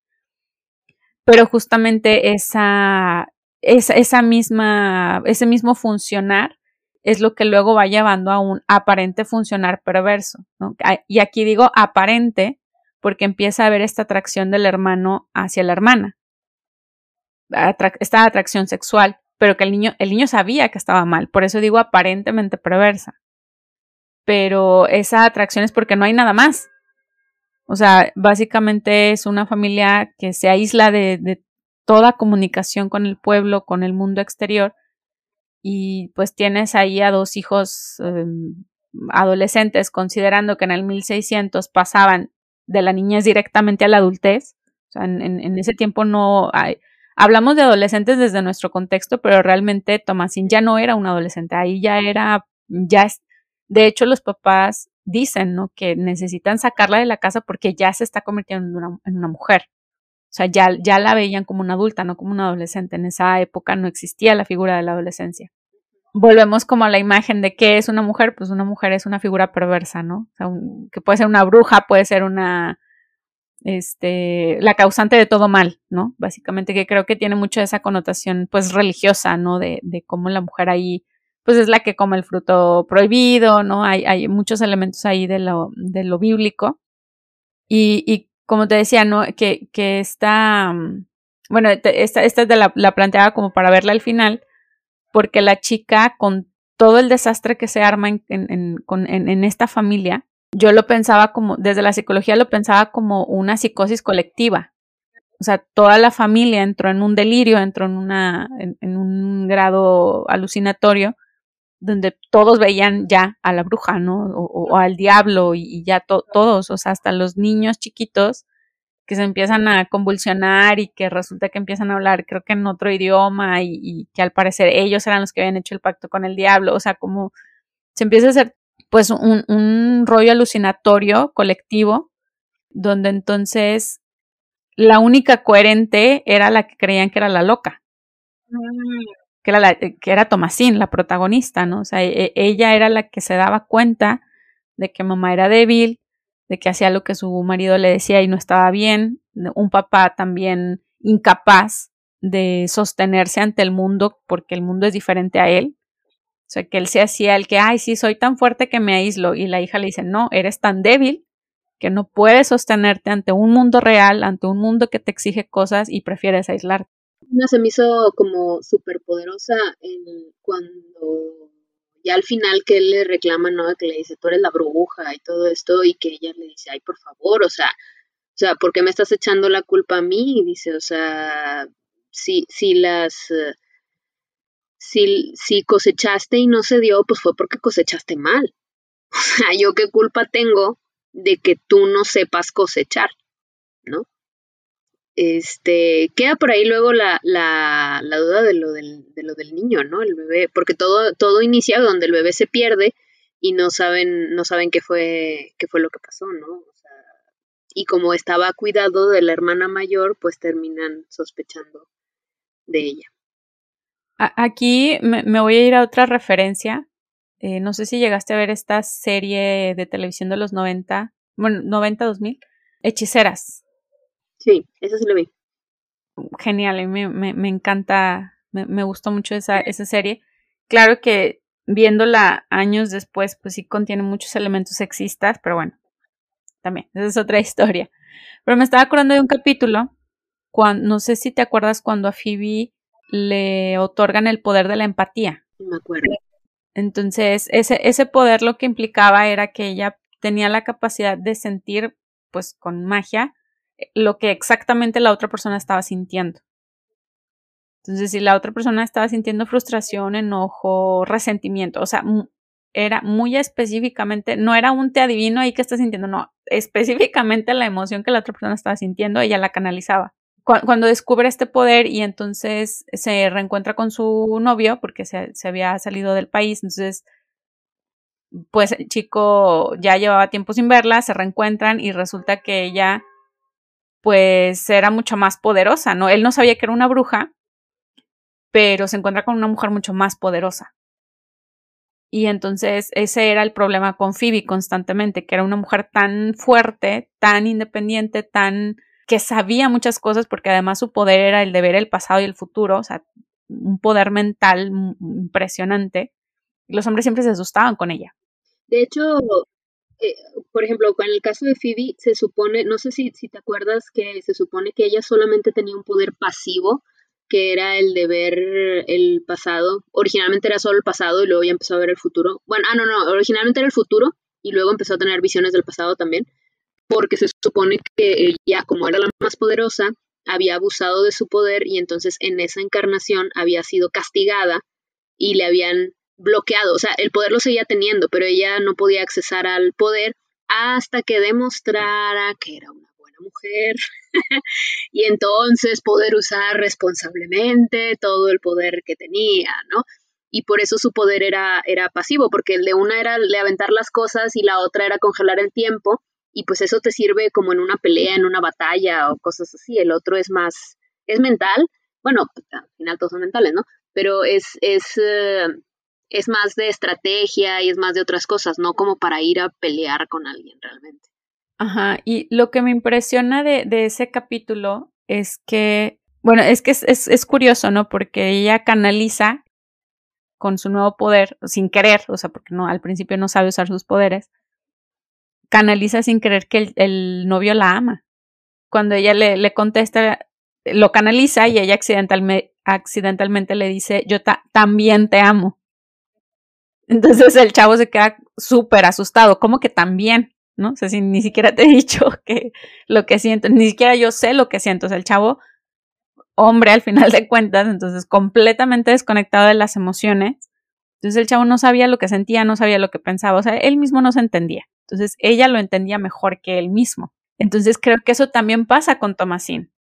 Pero justamente esa, esa, esa misma, ese mismo funcionar es lo que luego va llevando a un aparente funcionar perverso. ¿no? Y aquí digo aparente porque empieza a haber esta atracción del hermano hacia la hermana, esta atracción sexual, pero que el niño, el niño sabía que estaba mal, por eso digo aparentemente perversa. Pero esa atracción es porque no hay nada más. O sea, básicamente es una familia que se aísla de, toda comunicación con el pueblo, con el mundo exterior, y pues tienes ahí a dos hijos em, adolescentes, considerando que en el 1600 pasaban de la niñez directamente a la adultez. O sea, en, ese tiempo no hay, hablamos de adolescentes desde nuestro contexto, pero realmente Tomasín ya no era un adolescente, ahí ya era, ya es, de hecho los papás dicen, ¿no? Que necesitan sacarla de la casa porque ya se está convirtiendo en una, en una mujer. O sea, ya, ya la veían como una adulta, no como una adolescente. En esa época no existía la figura de la adolescencia. Volvemos como a la imagen de qué es una mujer, pues una mujer es una figura perversa, ¿no? O sea, que puede ser una bruja, puede ser una, este, la causante de todo mal, ¿no? Básicamente que creo que tiene mucho esa connotación, pues, religiosa, ¿no? De, de cómo la mujer ahí, pues, es la que come el fruto prohibido, ¿no? Hay, hay muchos elementos ahí de lo, de lo bíblico. Y, y como te decía. Que, que está, mm, bueno, esta, esta la, la planteaba como para verla al final, porque la chica con todo el desastre que se arma en, en, en, esta familia, yo lo pensaba como, desde la psicología lo pensaba como una psicosis colectiva. O sea, toda la familia entró en un delirio, entró en, una, en, un grado alucinatorio, donde todos veían ya a la bruja, ¿no? O, al diablo y, ya todos, o sea, hasta los niños chiquitos que se empiezan a convulsionar y que resulta que empiezan a hablar, creo que en otro idioma y, que al parecer ellos eran los que habían hecho el pacto con el diablo, o sea, como se empieza a hacer pues un, un rollo alucinatorio colectivo, donde entonces la única coherente era la que creían que era la loca. Mm que era, la, que era Tomasín, la protagonista, ¿no? O sea, e, ella era la que se daba cuenta de que mamá era débil, de que hacía lo que su marido le decía y no estaba bien, un papá también incapaz de sostenerse ante el mundo porque el mundo es diferente a él. Sea, que él se hacía el que, ay, sí, soy tan fuerte que me aíslo. Y la hija le dice, no, eres tan débil que no puedes sostenerte ante un mundo real, ante un mundo que te exige cosas y prefieres aislarte.
Una se me hizo como súper poderosa cuando ya al final que él le reclama, ¿no? Que le dice, tú eres la bruja y todo esto, y que ella le dice, ay, por favor, o sea, o sea, ¿por qué me estás echando la culpa a mí? Y dice, o sea, si, si las, si, si cosechaste y no se dio, pues fue porque cosechaste mal. [LAUGHS] O sea, yo qué culpa tengo de que tú no sepas cosechar, ¿no? este, queda por ahí luego la, la, la duda de lo, del, de lo del niño, ¿no? El bebé, porque todo, todo inicia donde el bebé se pierde y no saben, no saben qué fue, qué fue lo que pasó, ¿no? O sea, y como estaba cuidado de la hermana mayor, pues terminan sospechando de ella.
Aquí me, voy a ir a otra referencia. Eh, no sé si llegaste a ver esta serie de televisión de los 90, bueno, 90-2000, Hechiceras.
Sí, eso sí lo vi.
Genial, me, me, encanta, me, me, gustó mucho esa, esa serie. Claro que viéndola años después, pues sí contiene muchos elementos sexistas, pero bueno, también, esa es otra [LAUGHS] historia. Pero me estaba acordando de un capítulo, cuando, no sé si te acuerdas cuando a Phoebe le otorgan el poder de la empatía.
Me acuerdo.
Entonces, ese, ese poder lo que implicaba era que ella tenía la capacidad de sentir, pues con magia, lo que exactamente la otra persona estaba sintiendo. Entonces, si la otra persona estaba sintiendo frustración, enojo, resentimiento, o sea, era muy específicamente, no era un te adivino ahí que está sintiendo, no, específicamente la emoción que la otra persona estaba sintiendo, ella la canalizaba. Cuando descubre este poder y entonces se reencuentra con su novio, porque se, se había salido del país, entonces pues el chico ya llevaba tiempo sin verla, se reencuentran y resulta que ella pues era mucho más poderosa, ¿no? Él no sabía que era una bruja, pero se encuentra con una mujer mucho más poderosa. Y entonces ese era el problema con Phoebe constantemente, que era una mujer tan fuerte, tan independiente, tan que sabía muchas cosas porque además su poder era el de ver el pasado y el futuro, o sea, un poder mental impresionante. Los hombres siempre se asustaban con ella.
De hecho, eh, por ejemplo, con el caso de Phoebe, se supone, no sé si, si te acuerdas que se supone que ella solamente tenía un poder pasivo, que era el de ver el pasado. Originalmente era solo el pasado y luego ya empezó a ver el futuro. Bueno, ah, no, no, originalmente era el futuro y luego empezó a tener visiones del pasado también, porque se supone que ella, como era la más poderosa, había abusado de su poder y entonces en esa encarnación había sido castigada y le habían bloqueado, o sea, el poder lo seguía teniendo, pero ella no podía accesar al poder hasta que demostrara que era una mujer [LAUGHS] y entonces poder usar responsablemente todo el poder que tenía, ¿no? Y por eso su poder era, era pasivo, porque el de una era de aventar las cosas y la otra era congelar el tiempo, y pues eso te sirve como en una pelea, en una batalla o cosas así. El otro es más, es mental, bueno, al final todos son mentales, ¿no? Pero es, es, eh, es más de estrategia y es más de otras cosas, no como para ir a pelear con alguien realmente.
Ajá, y lo que me impresiona de, de ese capítulo es que, bueno, es que es, es, curioso, ¿no? Porque ella canaliza con su nuevo poder, sin querer, o sea, porque no, al principio no sabe usar sus poderes, canaliza sin querer que el, novio la ama. Cuando ella le, contesta, lo canaliza y ella accidentalmente, accidentalmente le dice, yo también te amo. Entonces el chavo se queda súper asustado, como que también? ¿no? O sea, si ni siquiera te he dicho [LAUGHS] que lo que siento, ni siquiera yo sé lo que siento. O sea, el chavo, hombre al final de cuentas, entonces completamente desconectado de las emociones. Entonces el chavo no sabía lo que sentía, no sabía lo que pensaba, o sea, él mismo no se entendía. Entonces ella lo entendía mejor que él mismo. Entonces creo que eso también pasa con Tomasín.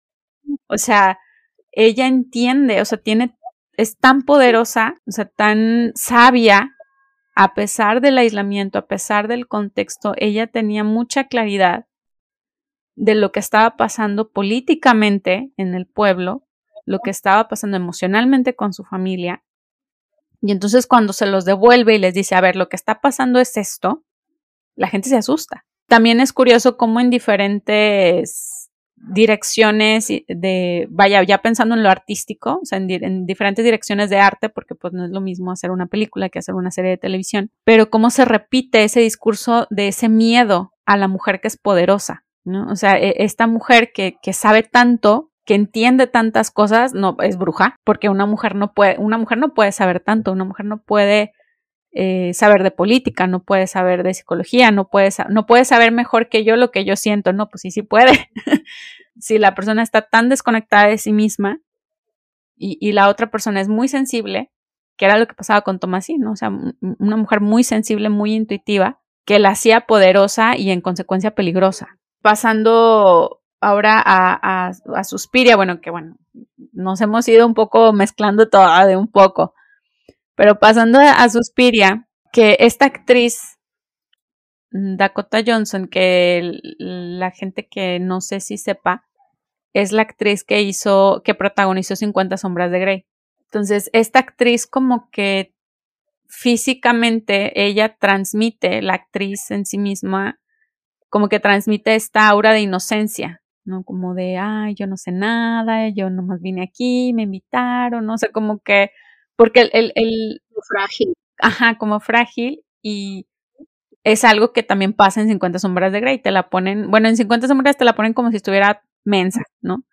O sea, ella entiende, o sea, tiene, es tan poderosa, o sea, tan sabia a pesar del aislamiento, a pesar del contexto, ella tenía mucha claridad de lo que estaba pasando políticamente en el pueblo, lo que estaba pasando emocionalmente con su familia. Y entonces cuando se los devuelve y les dice, a ver, lo que está pasando es esto, la gente se asusta. También es curioso cómo en diferentes direcciones de, vaya, ya pensando en lo artístico, o sea, en, diferentes direcciones de arte, porque pues no es lo mismo hacer una película que hacer una serie de televisión, pero cómo se repite ese discurso de ese miedo a la mujer que es poderosa, ¿no? O sea, e, esta mujer que, que sabe tanto, que entiende tantas cosas, no es bruja, porque una mujer no puede, una mujer no puede saber tanto, una mujer no puede eh, saber de política, no puede saber de psicología, no puede, no puede saber mejor que yo lo que yo siento, no, pues sí, sí puede. [LAUGHS] si la persona está tan desconectada de sí misma y, la otra persona es muy sensible, que era lo que pasaba con Tomasín, ¿no? O sea, una mujer muy sensible, muy intuitiva, que la hacía poderosa y en consecuencia peligrosa. Pasando ahora a, a, a Suspiria, bueno, que bueno, nos hemos ido un poco mezclando todo de un poco. Pero pasando a Suspiria, que esta actriz, mm, Dakota Johnson, que la gente que no sé si sepa, es la actriz que hizo, que protagonizó 50 sombras de Grey. Entonces, esta actriz como que físicamente ella transmite, la actriz en sí misma, como que transmite esta aura de inocencia, ¿no? Como de, ay, yo no sé nada, yo nomás vine aquí, me invitaron, no sé, como que porque el, el,
frágil.
Ajá, como frágil y es algo que también pasa en 50 sombras de Grey, te la ponen, bueno, en 50 sombras te la ponen como si estuviera mensa, ¿no?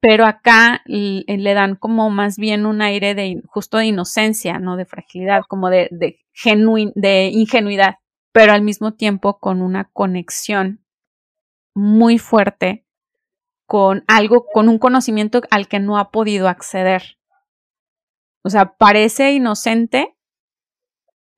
Pero acá le dan como más bien un aire de justo de inocencia, ¿no? De fragilidad, como de, de, de ingenuidad, pero al mismo tiempo con una conexión muy fuerte con algo, con un conocimiento al que no ha podido acceder. O sea, parece inocente,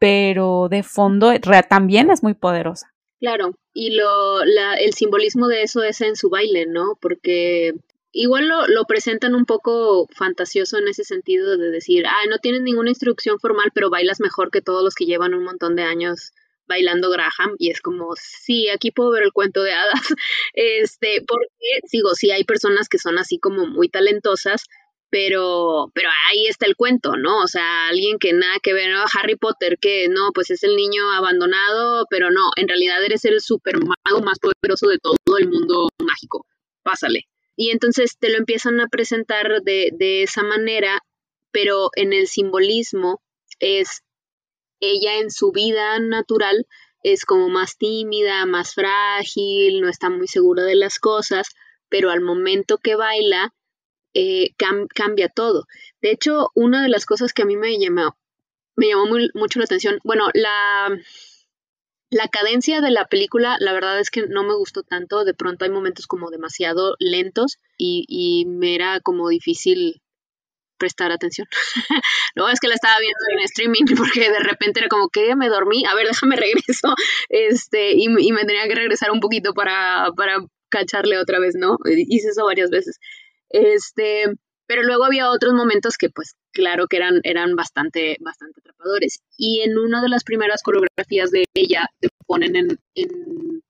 pero de fondo también es muy poderosa.
Claro, y lo, la, el simbolismo de eso es en su baile, ¿no? Porque igual lo, lo, presentan un poco fantasioso en ese sentido de decir, ah, no tienes ninguna instrucción formal, pero bailas mejor que todos los que llevan un montón de años bailando Graham y es como, sí, aquí puedo ver el cuento de hadas, [LAUGHS] este, porque, digo, sí hay personas que son así como muy talentosas, pero, pero ahí está el cuento, ¿no? O sea, alguien que nada que ver, ¿no? Harry Potter, que no, pues es el niño abandonado, pero no, en realidad eres el super mago más poderoso de todo el mundo mágico, pásale. Y entonces te lo empiezan a presentar de, de esa manera, pero en el simbolismo es ella en su vida natural es como más tímida, más frágil, no está muy segura de las cosas, pero al momento que baila eh, cambia todo. De hecho, una de las cosas que a mí me llamó, me llamó mucho la atención, bueno, la, la cadencia de la película, la verdad es que no me gustó tanto, de pronto hay momentos como demasiado lentos y, y me era como difícil prestar atención. [LAUGHS] no, es que la estaba viendo en streaming [LAUGHS] porque de repente era como que me dormí, a ver, déjame [LAUGHS] regreso, este, y, y me tenía que regresar un poquito para, para cacharle otra vez, ¿no? Hice eso varias veces. Este, pero luego había otros momentos que pues claro que eran, eran bastante, bastante atrapadores. Y en una de las primeras coreografías de ella te ponen en, en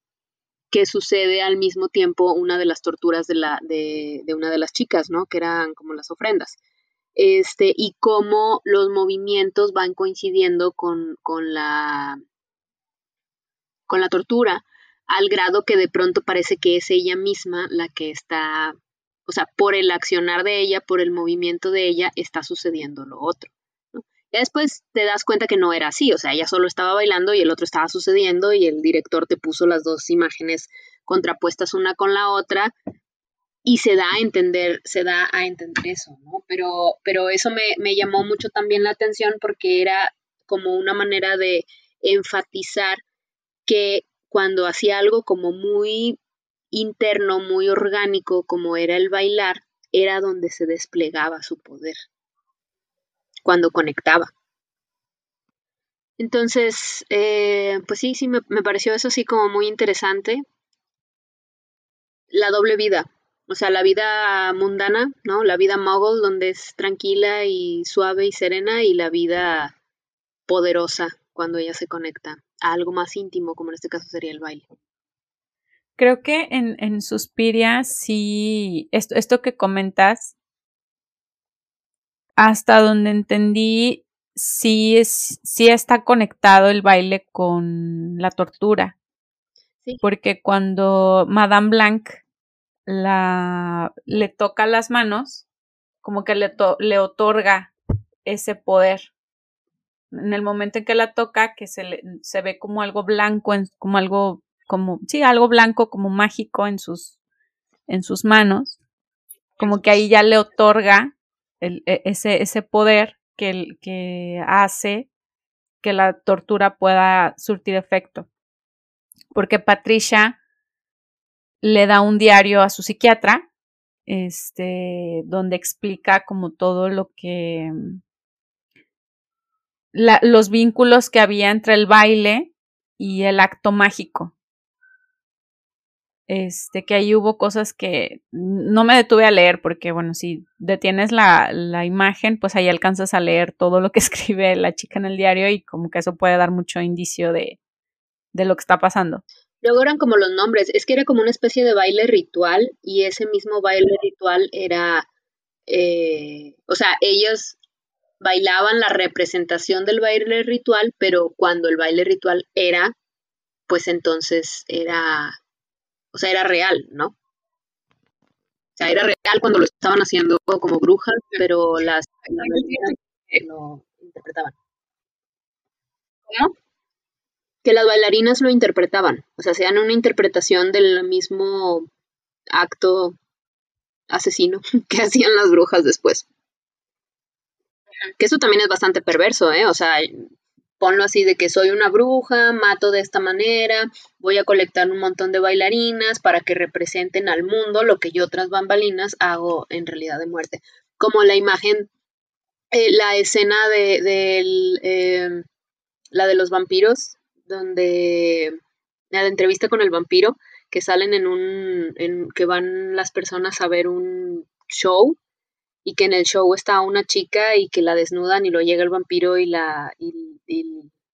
que sucede al mismo tiempo una de las torturas de, la, de, de, una de las chicas, ¿no? Que eran como las ofrendas. Este, y cómo los movimientos van coincidiendo con, con, la, con la tortura, al grado que de pronto parece que es ella misma la que está o sea, por el accionar de ella, por el movimiento de ella, está sucediendo lo otro. Ya después te das cuenta que no era así, o sea, ella solo estaba bailando y el otro estaba sucediendo y el director te puso las dos imágenes contrapuestas una con la otra y se da a entender, se da a entender eso, ¿no? Pero, pero eso me, me llamó mucho también la atención porque era como una manera de enfatizar que cuando hacía algo como muy interno muy orgánico como era el bailar, era donde se desplegaba su poder, cuando conectaba. Entonces, eh, pues sí, sí, me, pareció eso sí como muy interesante. La doble vida, o sea, la vida mundana, ¿no? La vida mogul, donde es tranquila y suave y serena, y la vida poderosa, cuando ella se conecta a algo más íntimo, como en este caso sería el baile.
Creo que en, en Suspiria sí, esto, esto que comentas, hasta donde entendí, sí, es, sí está conectado el baile con la tortura. Porque cuando Madame Blanc la, le toca las manos, como que le, le otorga ese poder. En el momento en que la toca, que se, se ve como algo blanco, como algo como, sí, algo blanco como mágico en sus, en sus manos, como que ahí ya le otorga e, ese, ese poder que, que hace que la tortura pueda surtir efecto. Porque Patricia le da un diario a su psiquiatra, este, donde explica como todo lo que los vínculos que había entre el baile y el acto mágico este, que ahí hubo cosas que no me detuve a leer porque, bueno, si detienes la, la, imagen, pues ahí alcanzas a leer todo lo que [LAUGHS] escribe la chica en el diario y como que eso puede dar mucho indicio de, de lo que está pasando.
Luego eran como los nombres, es que era como una especie de baile ritual y ese mismo baile ritual era, eh, o sea, ellos bailaban la representación del baile ritual, pero cuando el baile ritual era, pues entonces era o sea, era real, ¿no? O sea, era real cuando lo estaban haciendo como brujas, pero las, bailarinas lo interpretaban. ¿Cómo? Que las bailarinas lo interpretaban, o sea, hacían una interpretación del mismo acto asesino [LAUGHS] que hacían las brujas después. Que eso también es bastante perverso, ¿eh? O sea, ponlo así de que soy una bruja, mato de esta manera, voy a colectar un montón de bailarinas para que representen al mundo lo que yo tras bambalinas hago en realidad de muerte. Como la imagen, eh, la escena de, eh, la de los vampiros, donde la entrevista con el vampiro, que salen en un, en, que van las personas a ver un show y que en el show está una chica y que la desnudan y lo llega el vampiro y la y,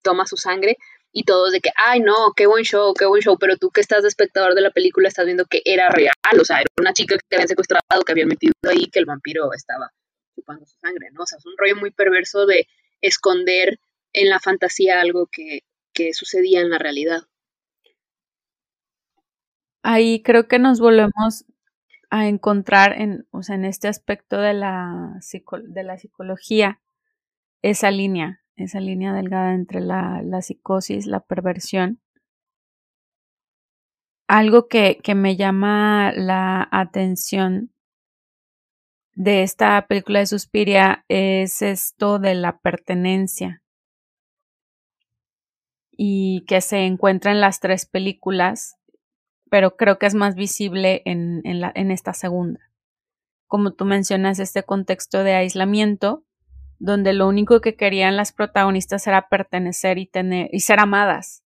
toma su sangre. y todos de que, ay no, qué buen show, qué buen show, pero tú que estás de espectador de la película estás viendo que era real, o sea, era una chica que habían secuestrado, que habían metido ahí, que el vampiro estaba chupando su sangre, ¿no? O sea, es un rollo muy perverso de esconder en la fantasía algo que, que sucedía en la realidad.
Ahí creo que nos volvemos a encontrar en, o sea, en este aspecto de la, de la psicología esa línea, esa línea delgada entre la, la psicosis, la perversión. Algo que, que me llama la atención de esta película de Suspiria es esto de la pertenencia y que se encuentra en las tres películas, pero creo que es más visible en, en, esta segunda. Como tú mencionas, este contexto de aislamiento, donde lo único que querían las protagonistas era pertenecer y tener y ser amadas.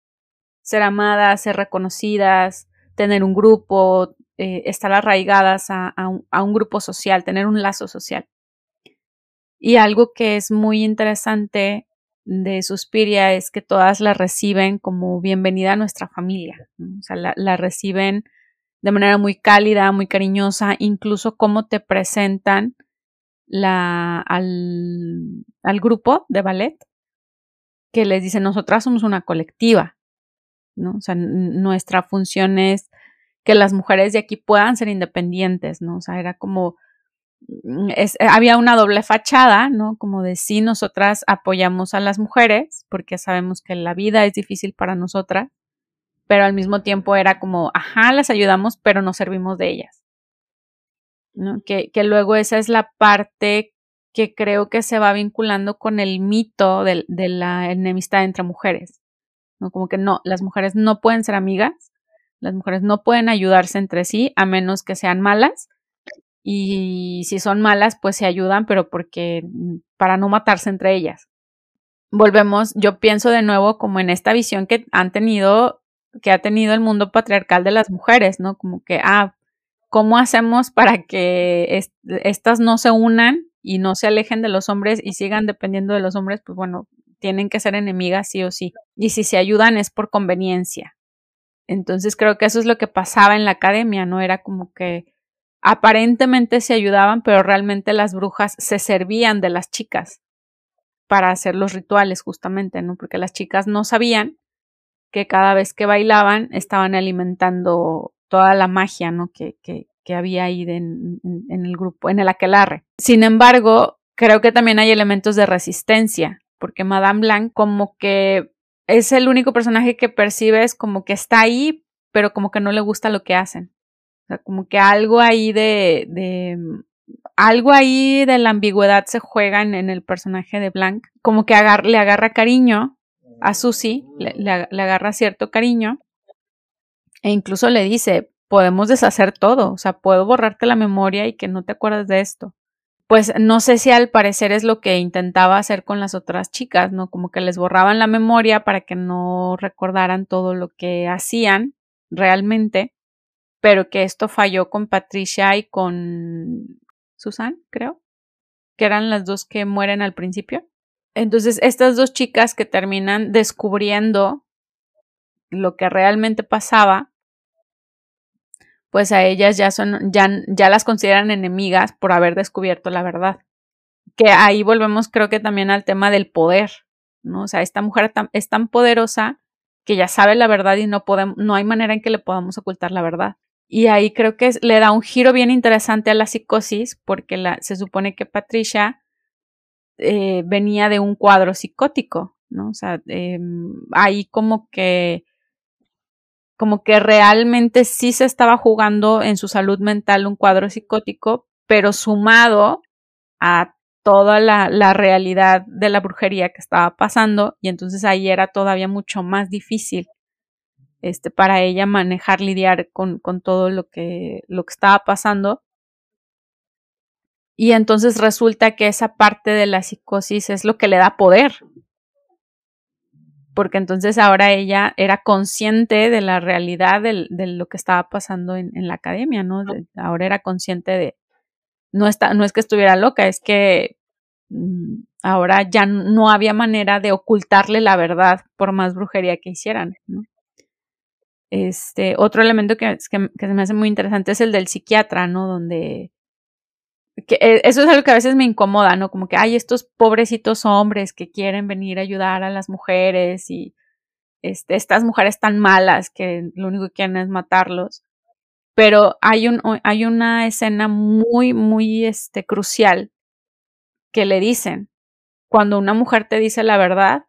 Ser amadas, ser reconocidas, tener un grupo, eh, estar arraigadas a, a, un, grupo social, tener un lazo social. Y algo que es muy interesante de Suspiria es que todas la reciben como bienvenida a nuestra familia. O sea, la, reciben de manera muy cálida, muy cariñosa, incluso cómo te presentan la, al, al grupo de ballet, que les dicen, nosotras somos una colectiva, ¿no? O sea, nuestra función es que las mujeres de aquí puedan ser independientes, ¿no? O sea, era como, es, había una doble fachada, ¿no? Como de sí, nosotras apoyamos a las mujeres, porque sabemos que la vida es difícil para nosotras, pero al mismo tiempo era como, ajá, las ayudamos, pero no servimos de ellas. ¿no? Que, que luego esa es la parte que creo que se va vinculando con el mito de, de, la enemistad entre mujeres, ¿no? Como que no, las mujeres no pueden ser amigas, las mujeres no pueden ayudarse entre sí a menos que sean malas y si son malas pues se ayudan, pero porque mm, para no matarse entre ellas. Volvemos, yo pienso de nuevo como en esta visión que han tenido, que ha tenido el mundo patriarcal de las mujeres, ¿no? Como que, ah, ¿Cómo hacemos para que estas no se unan y no se alejen de los hombres y sigan dependiendo de los hombres? Pues bueno, tienen que ser enemigas sí o sí. Y si se ayudan es por conveniencia. Entonces creo que eso es lo que pasaba en la academia, ¿no? Era como que aparentemente se ayudaban, pero realmente las brujas se servían de las chicas para hacer los rituales justamente, ¿no? Porque las chicas no sabían que cada vez que bailaban estaban alimentando toda la magia ¿no? que, que, que había ahí en, en, el grupo, en el aquelarre. Sin embargo, creo que también hay elementos de resistencia, porque Madame Blanc como que es el único personaje que percibes como que está ahí, pero como que no le gusta lo que hacen. O sea, como que algo ahí de, de algo ahí de la ambigüedad se juega en, en el personaje de Blanc, como que agar, le agarra cariño a Susie, le, le, le agarra cierto cariño, e incluso le dice, podemos deshacer todo, o sea, puedo borrarte la memoria y que no te acuerdes de esto. Pues no sé si al parecer es lo que intentaba hacer con las otras chicas, ¿no? Como que les borraban la memoria para que no recordaran todo lo que hacían realmente, pero que esto falló con Patricia y con Susan, creo, que eran las dos que mueren al principio. Entonces, estas dos chicas que terminan descubriendo lo que realmente pasaba, pues a ellas ya son, ya, ya las consideran enemigas por haber descubierto la verdad. Que ahí volvemos, creo que también al tema del poder, ¿no? O sea, esta mujer es tan poderosa que ya sabe la verdad y no podemos, no hay manera en que le podamos ocultar la verdad. Y ahí creo que le da un giro bien interesante a la psicosis, porque se supone que Patricia eh, venía de un cuadro psicótico, ¿no? O sea, eh, ahí como que como que realmente sí se estaba jugando en su salud mental un cuadro psicótico, pero sumado a toda la, la, realidad de la brujería que estaba pasando, y entonces ahí era todavía mucho más difícil este, para ella manejar, lidiar con, con todo lo que, lo que estaba pasando. Y entonces resulta que esa parte de la psicosis es lo que le da poder, porque entonces ahora ella era consciente de la realidad de, de lo que estaba pasando en, en la academia, ¿no? De, ahora era consciente de, no, está, no es que estuviera loca, es que mm, ahora ya no había manera de ocultarle la verdad por más brujería que hicieran, ¿no? Este, otro elemento que, que, se me hace muy interesante es el del psiquiatra, ¿no? Donde eh, eso es algo que a veces me incomoda, ¿no? Como que hay estos pobrecitos hombres que quieren venir a ayudar a las mujeres y este, estas mujeres tan malas que lo único que quieren es matarlos. Pero hay, un, hay una escena muy, muy este, crucial que le dicen, cuando una mujer te dice la verdad,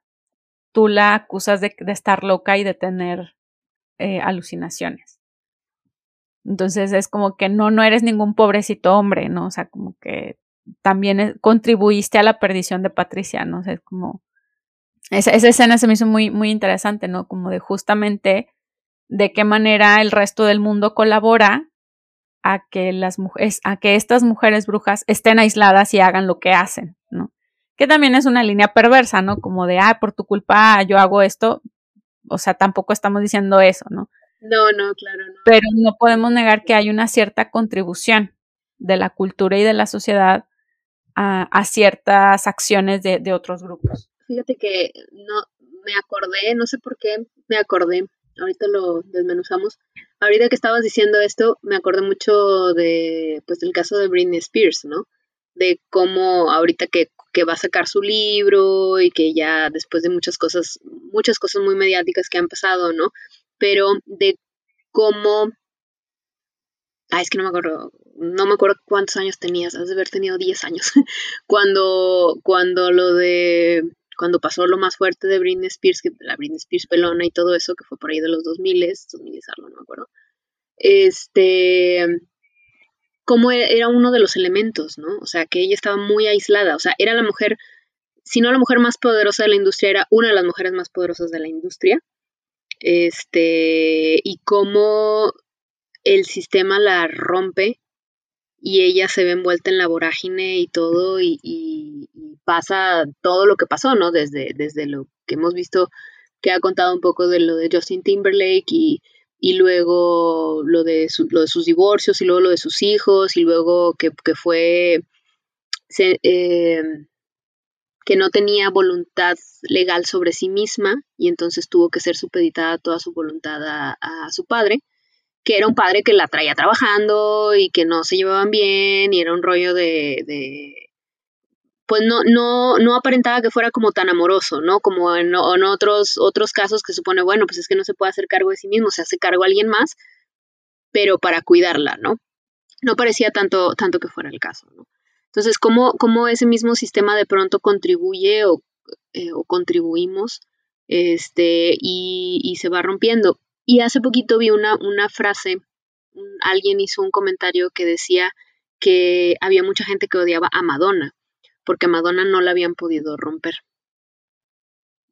tú la acusas de estar loca y de tener eh, alucinaciones. Entonces es como que no, no eres ningún pobrecito hombre, ¿no? O sea, como que también contribuiste a la perdición de Patricia, ¿no? O sea, es como... Esa, esa escena se me hizo muy, muy interesante, ¿no? Como de justamente de qué manera el resto del mundo colabora a que las mujeres, a que estas mujeres brujas estén aisladas y hagan lo que hacen, ¿no? Que también es una línea perversa, ¿no? Como de, ah, por tu culpa yo hago esto. O sea, tampoco estamos diciendo eso, ¿no?
No, no, claro, no.
Pero no podemos negar que hay una cierta contribución de la cultura y de la sociedad a, ciertas acciones de, de, otros grupos.
Fíjate que no me acordé, no sé por qué me acordé, ahorita lo desmenuzamos. Ahorita que estabas diciendo esto, me acordé mucho de, pues, del caso de Britney Spears, ¿no? De cómo ahorita que, que va a sacar su libro y que ya después de muchas cosas, muchas cosas muy mediáticas que han pasado, ¿no? pero de cómo... Ah, es que no me acuerdo, no me acuerdo cuántos años tenías, has de haber tenido 10 años, [LAUGHS] cuando, cuando lo de, cuando pasó lo más fuerte de Britney Spears, que la Britney Spears pelona y todo eso, que fue por ahí de los 2000, 2000 algo, no me acuerdo, este, cómo e, era uno de los elementos, ¿no? O sea, que ella estaba muy aislada, o sea, era la mujer, si no la mujer más poderosa de la industria, era una de las mujeres más poderosas de la industria, este, y cómo el sistema la rompe y ella se ve envuelta en la vorágine y todo y, pasa todo lo que pasó, ¿no? Desde, desde lo que hemos visto que ha contado un poco de lo de Justin Timberlake y, y luego lo de, lo de sus divorcios y luego lo de sus hijos y luego que, que fue se, eh, que no tenía voluntad legal sobre sí misma y entonces tuvo que ser supeditada toda su voluntad a, su padre, que era un padre que la traía trabajando y que no se llevaban bien y era un rollo de, de pues no, no, no aparentaba que fuera como tan amoroso, ¿no? Como en, otros, otros casos que supone, bueno, pues es que no se puede hacer cargo de sí mismo, se hace cargo a alguien más, pero para cuidarla, ¿no? No parecía tanto, tanto que fuera el caso, ¿no? Entonces, ¿cómo, cómo ese mismo sistema de pronto contribuye o, eh, contribuimos este, y, se va rompiendo? Y hace poquito vi una, una frase, alguien hizo un comentario que decía que había mucha gente que odiaba a Madonna, porque Madonna no la habían podido romper.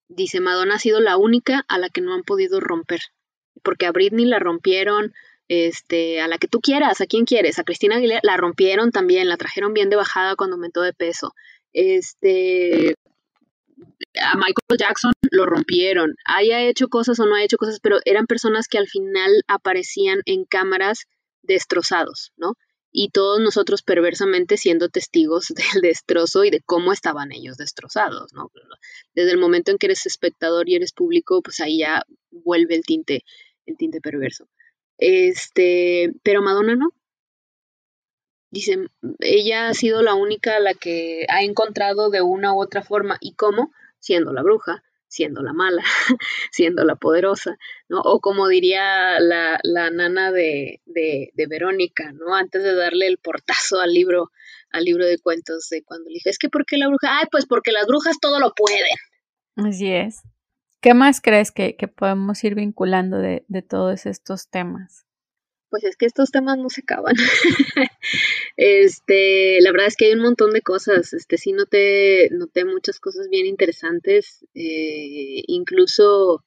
Dice, Madonna ha sido la única a la que no han podido romper, porque a Britney la rompieron, este, a la que tú quieras, a quien quieres, a Cristina Aguilera la rompieron también, la trajeron bien de bajada cuando aumentó de peso. Este, a Michael Jackson lo rompieron, haya hecho cosas o no haya hecho cosas, pero eran personas que al final aparecían en cámaras destrozados, ¿no? Y todos nosotros perversamente siendo testigos [LAUGHS] del destrozo y de cómo estaban ellos destrozados, ¿no? Desde el momento en que eres espectador y eres público, pues ahí ya vuelve el tinte, el tinte perverso. Este, pero Madonna no. Dicen, ella ha sido la única a la que ha encontrado de una u otra forma. ¿Y cómo? Siendo la bruja, siendo la mala, [LAUGHS] siendo la poderosa, ¿no? O como diría la, la nana de, de, de, Verónica, ¿no? Antes de darle el portazo al libro, al libro de cuentos de cuando le dije, es que ¿por qué la bruja? Ay, pues porque las brujas todo lo pueden.
Así es. ¿Qué más crees que, podemos ir vinculando de, todos estos temas?
Pues es que estos temas no se acaban. [LAUGHS] este, la verdad es que hay un montón de cosas. Este, sí noté, noté muchas cosas bien interesantes. Eh, incluso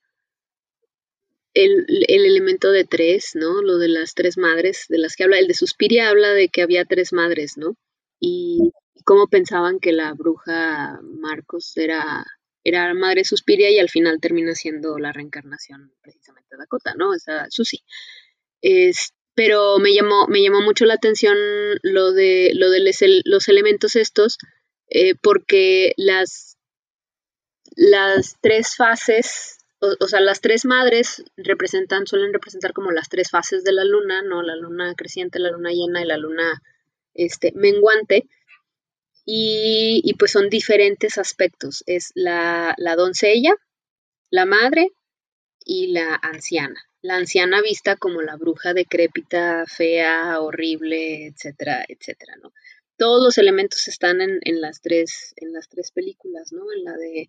el, el, elemento de tres, ¿no? Lo de las tres madres, de las que habla. El de Suspiria habla de que había tres madres, ¿no? Y cómo pensaban que la bruja Marcos era era Madre Suspiria y al final termina siendo la reencarnación precisamente de Dakota, ¿no? Esa Susi. Es, pero me llamó, me llamó mucho la atención lo de, lo de los elementos estos eh, porque las, las tres fases, o, sea, las tres madres representan, suelen representar como las tres fases de la luna, ¿no? La luna creciente, la luna llena y la luna este, menguante. Y, y pues son diferentes aspectos. Es la, la doncella, la madre y la anciana. La anciana vista como la bruja decrépita, fea, horrible, etcétera, etcétera, ¿no? Todos los elementos están en, en, las tres, en las tres películas, ¿no? En la de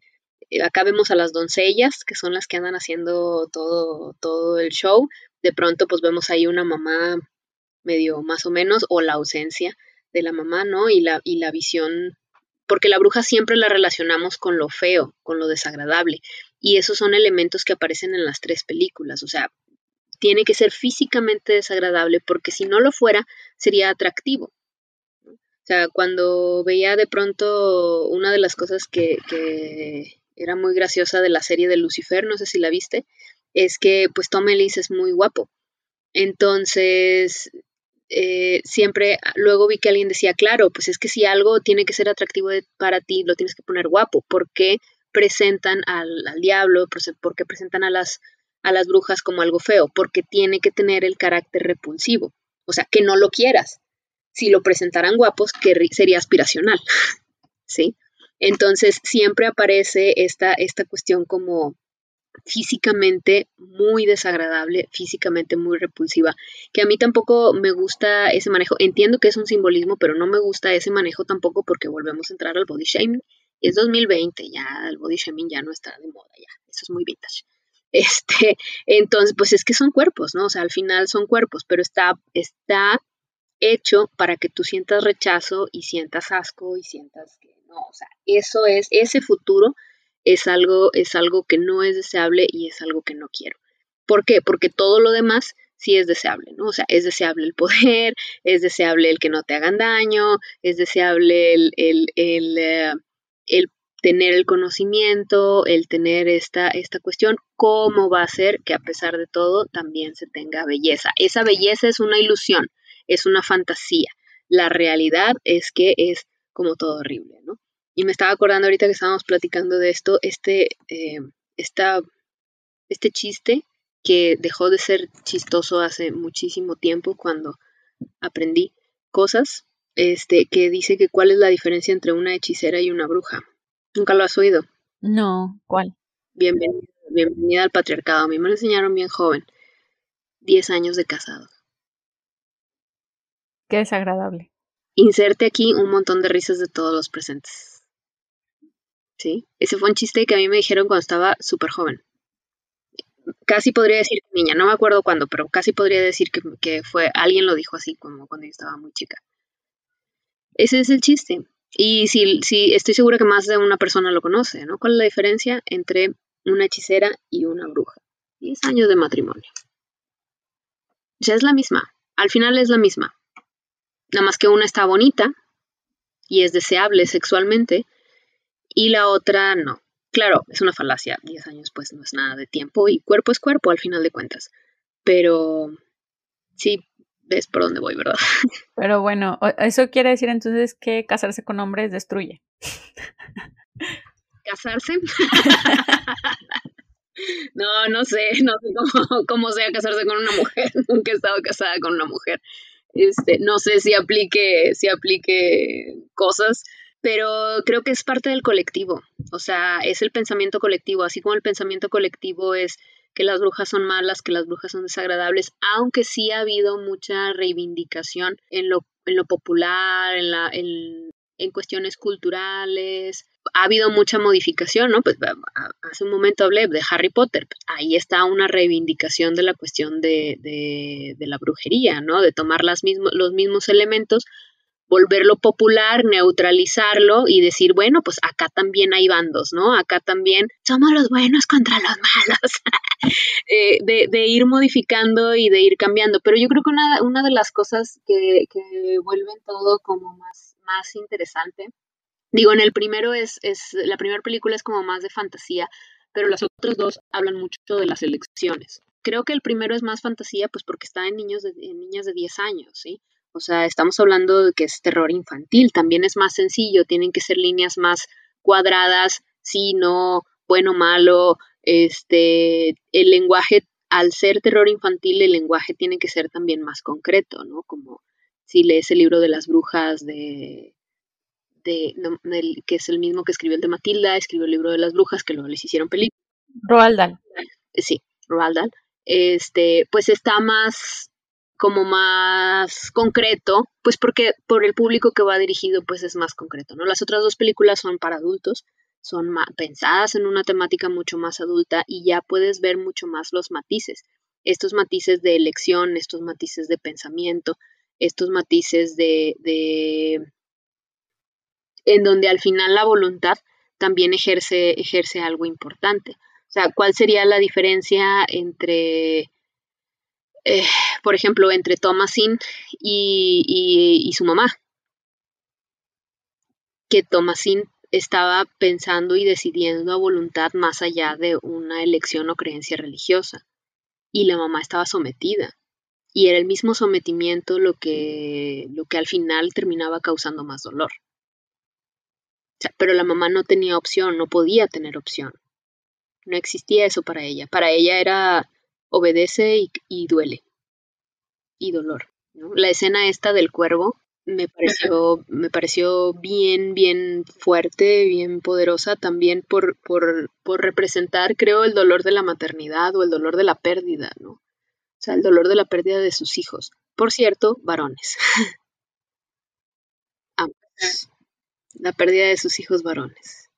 eh, acá vemos a las doncellas, que son las que andan haciendo todo, todo el show. De pronto, pues vemos ahí una mamá medio más o menos, o la ausencia de la mamá, ¿no? Y la, y la visión, porque la bruja siempre la relacionamos con lo feo, con lo desagradable. Y esos son elementos que aparecen en las tres películas. O sea, tiene que ser físicamente desagradable porque si no lo fuera, sería atractivo. O sea, cuando veía de pronto una de las cosas que, que era muy graciosa de la serie de Lucifer, no sé si la viste, es que pues Tom Ellis es muy guapo. Entonces, eh, siempre, luego vi que alguien decía, claro, pues es que si algo tiene que ser atractivo para ti, lo tienes que poner guapo. ¿Por qué presentan al, diablo? ¿Por qué presentan a las, a las brujas como algo feo? Porque tiene que tener el carácter repulsivo. O sea, que no lo quieras. Si lo presentaran guapos, que sería aspiracional. [LAUGHS] ¿Sí? Entonces, siempre aparece esta, esta cuestión como físicamente muy desagradable, físicamente muy repulsiva, que a mí tampoco me gusta ese manejo. Entiendo que es un simbolismo, pero no me gusta ese manejo tampoco porque volvemos a entrar al body shaming. Es 2020, ya el body shaming ya no está de moda, ya, eso es muy vintage. [LAUGHS] Este, entonces, pues es que son cuerpos, ¿no? O sea, al final son cuerpos, pero está, está hecho para que tú sientas rechazo y sientas asco y sientas que no, o sea, eso es, ese futuro es algo, es algo que no es deseable y es algo que no quiero. ¿Por qué? Porque todo lo demás sí es deseable, ¿no? O sea, es deseable el poder, es deseable el que no te hagan daño, es deseable el, el, el, eh, el tener el conocimiento, el tener esta, esta cuestión, cómo va a ser que a pesar de todo también se tenga belleza. Esa belleza es una ilusión, es una fantasía. La realidad es que es como todo horrible, ¿no? Y me estaba acordando ahorita que estábamos platicando de esto, este, eh, este chiste que dejó de ser chistoso hace muchísimo tiempo cuando aprendí cosas, este, que dice que cuál es la diferencia entre una hechicera y una bruja. ¿Nunca lo has oído?
No, ¿cuál?
Bienvenida, bienvenida al patriarcado. A mí me lo enseñaron bien joven. Diez años de casado.
Qué desagradable.
Inserte aquí un montón de risas de todos los presentes. ¿sí? Ese fue un chiste que a mí me dijeron cuando estaba súper joven. Casi podría decir niña, no me acuerdo cuándo, pero casi podría decir que, fue, alguien lo dijo así como cuando yo estaba muy chica. Ese es el chiste. Y si, si estoy segura que más de una persona lo conoce, ¿no? ¿Cuál es la diferencia entre una hechicera y una bruja? Diez años de matrimonio. Sea, es la misma. Al final es la misma. Nada más que una está bonita y es deseable sexualmente y la otra no. Claro, es una falacia, 10 años pues no es nada de tiempo y cuerpo es cuerpo al final de cuentas. Pero sí, ves por dónde voy, ¿verdad? [LAUGHS]
Pero bueno, eso quiere decir entonces que casarse con hombres destruye.
¿Casarse? [LAUGHS] no, no sé, no sé cómo, cómo sea casarse con una mujer. [LAUGHS] Nunca he estado casada con una mujer. Este, no sé si aplique, si aplique cosas pero creo que es parte del colectivo, o sea, es el pensamiento colectivo, así como el pensamiento colectivo es que las brujas son malas, que las brujas son desagradables, aunque sí ha habido mucha reivindicación en lo, en lo popular, en, la, en, en cuestiones culturales, ha habido mucha modificación, ¿no? Pues hace un momento hablé de Harry Potter, ahí está una reivindicación de la cuestión de, de, de la brujería, ¿no? De tomar las los mismos elementos, volverlo popular, neutralizarlo y decir, bueno, pues acá también hay bandos, ¿no? Acá también somos los buenos contra los malos, [LAUGHS] eh, de, ir modificando y de ir cambiando. Pero yo creo que una, una de las cosas que, que, vuelven todo como más, más interesante, digo, en el primero es, es, la primera película es como más de fantasía, pero las otras dos hablan mucho de las elecciones. Creo que el primero es más fantasía, pues porque está en niños de, en niñas de 10 años, ¿sí? O sea, estamos hablando de que es terror infantil, también es más sencillo, tienen que ser líneas más cuadradas, sí, no, bueno, malo, este, el lenguaje, al ser terror infantil, el lenguaje tiene que ser también más concreto, ¿no? Como si lees el libro de las brujas de, de, que es el mismo que escribió el de Matilda, escribió el libro de las brujas, que luego les hicieron película.
Roald Dahl.
Sí, Roald Dahl. Este, pues está más como más concreto, pues porque por el público que va dirigido, pues es más concreto, ¿no? Las otras dos películas son para adultos, son pensadas en una temática mucho más adulta y ya puedes ver mucho más los matices, estos matices de elección, estos matices de pensamiento, estos matices de, de en donde al final la voluntad también ejerce, ejerce algo importante. O sea, ¿cuál sería la diferencia entre eh, por ejemplo, entre Thomasin y, y, su mamá. Que Thomasin estaba pensando y decidiendo a voluntad más allá de una elección o creencia religiosa. Y la mamá estaba sometida. Y era el mismo sometimiento lo que, lo que al final terminaba causando más dolor. pero la mamá no tenía opción, no podía tener opción. No existía eso para ella. Para ella era obedece y, duele. Y dolor. La escena esta del cuervo me pareció, me pareció bien, bien fuerte, bien poderosa, también por, por, por, representar, creo, el dolor de la maternidad o el dolor de la pérdida, ¿no? O sea, el dolor de la pérdida de sus hijos. Por cierto, varones. [LAUGHS] La pérdida de sus hijos varones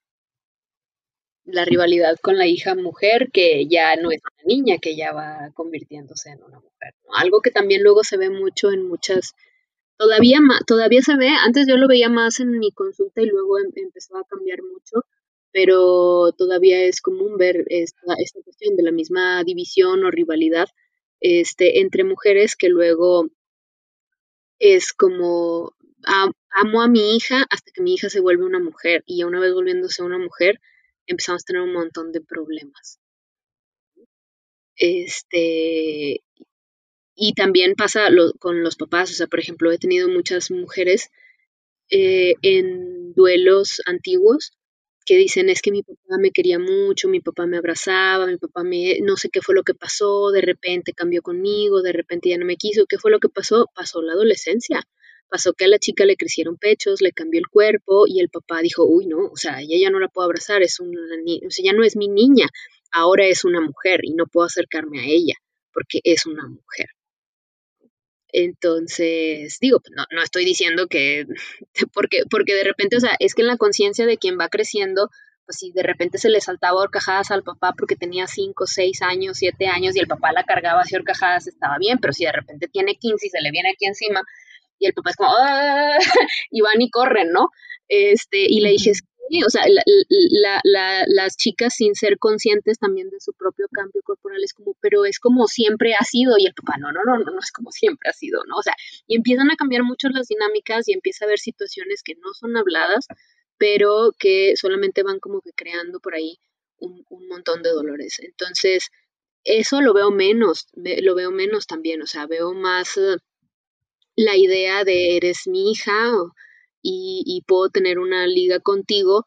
la rivalidad con la hija mujer, que ya no es una niña, que ya va convirtiéndose en una mujer. Algo que también luego se ve mucho en muchas, todavía, todavía se ve, antes yo lo veía más en mi consulta y luego em, empezó a cambiar mucho, pero todavía es común ver esta, esta cuestión de la misma división o rivalidad este, entre mujeres que luego es como amo a mi hija hasta que mi hija se vuelve una mujer y una vez volviéndose una mujer empezamos a tener un montón de problemas. Este, y también pasa con los papás, o sea, por ejemplo, he tenido muchas mujeres eh, en duelos antiguos que dicen es que mi papá me quería mucho, mi papá me abrazaba, mi papá me, no sé qué fue lo que pasó, de repente cambió conmigo, de repente ya no me quiso, ¿qué fue lo que pasó? Pasó la adolescencia, Pasó que a la chica le crecieron pechos, le cambió el cuerpo y el papá dijo, uy, no, o sea, ella ya no la puedo abrazar, es una o sea, ya no es mi niña, ahora es una mujer y no puedo acercarme a ella porque es una mujer. Entonces, digo, pues, no, no estoy diciendo que, [LAUGHS] porque, porque de repente, o sea, es que en la conciencia de quien va creciendo, pues si de repente se le saltaba horcajadas al papá porque tenía 5, 6 años, 7 años y el papá la cargaba así horcajadas, estaba bien, pero si de repente tiene 15 y se le viene aquí encima, y el papá es como, ah", [LAUGHS] y van y corren, ¿no? Este, y le dije, sí, o sea, las chicas sin ser conscientes también de su propio cambio corporal es como, pero es como siempre ha sido, y el papá, no, no, no, no, no es como siempre ha sido, ¿no? O sea, y empiezan a cambiar mucho las dinámicas y empieza a haber situaciones que no son habladas, pero que solamente van como que creando por ahí un, un montón de dolores. Entonces, eso lo veo menos, lo veo menos también, o sea, veo más la idea de eres mi hija y, puedo tener una liga contigo,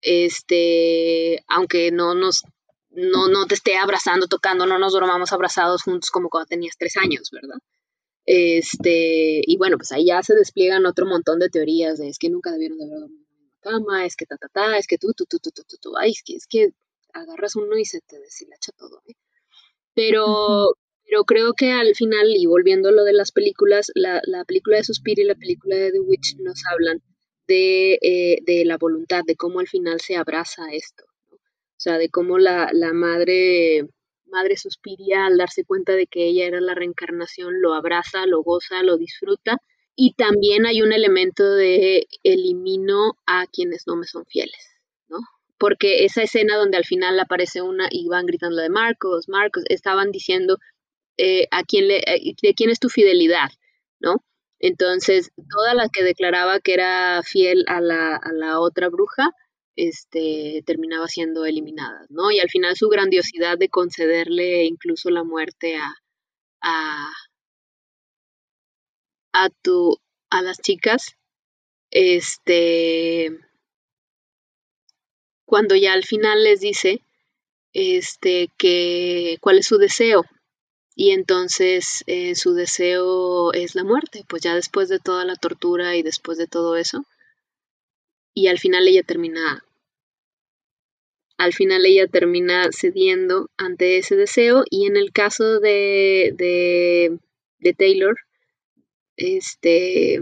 este, aunque no nos no, no te esté abrazando, tocando, no nos dormamos abrazados juntos como cuando tenías tres años, ¿verdad? Este, y bueno, pues ahí ya se despliegan otro montón de teorías de es que nunca debieron de haber dormido en la cama, es que ta, ta, ta, es que tú, tú, tú, tú, tú, tú, tú, ay, es que, es que agarras uno y se te deshilacha todo, ¿eh? Pero, pero creo que al final, y volviendo a lo de las películas, la, la película de Suspiria y la película de The Witch nos hablan de, eh, de la voluntad, de cómo al final se abraza esto. O sea, de cómo la, la madre, madre Suspiria, al darse cuenta de que ella era la reencarnación, lo abraza, lo goza, lo disfruta. Y también hay un elemento de elimino a quienes no me son fieles, ¿no? Porque esa escena donde al final aparece una y van gritando de Marcos, Marcos, estaban diciendo, eh, a quién le, eh, de quién es tu fidelidad, ¿no? Entonces, toda la que declaraba que era fiel a la, a la otra bruja, este, terminaba siendo eliminada, ¿no? Y al final su grandiosidad de concederle incluso la muerte a, a, a tu, a las chicas, este, cuando ya al final les dice, este, que cuál es su deseo. Y entonces eh, su deseo es la muerte, pues ya después de toda la tortura y después de todo eso. Y al final ella termina al final ella termina cediendo ante ese deseo y en el caso de, de, de Taylor, este,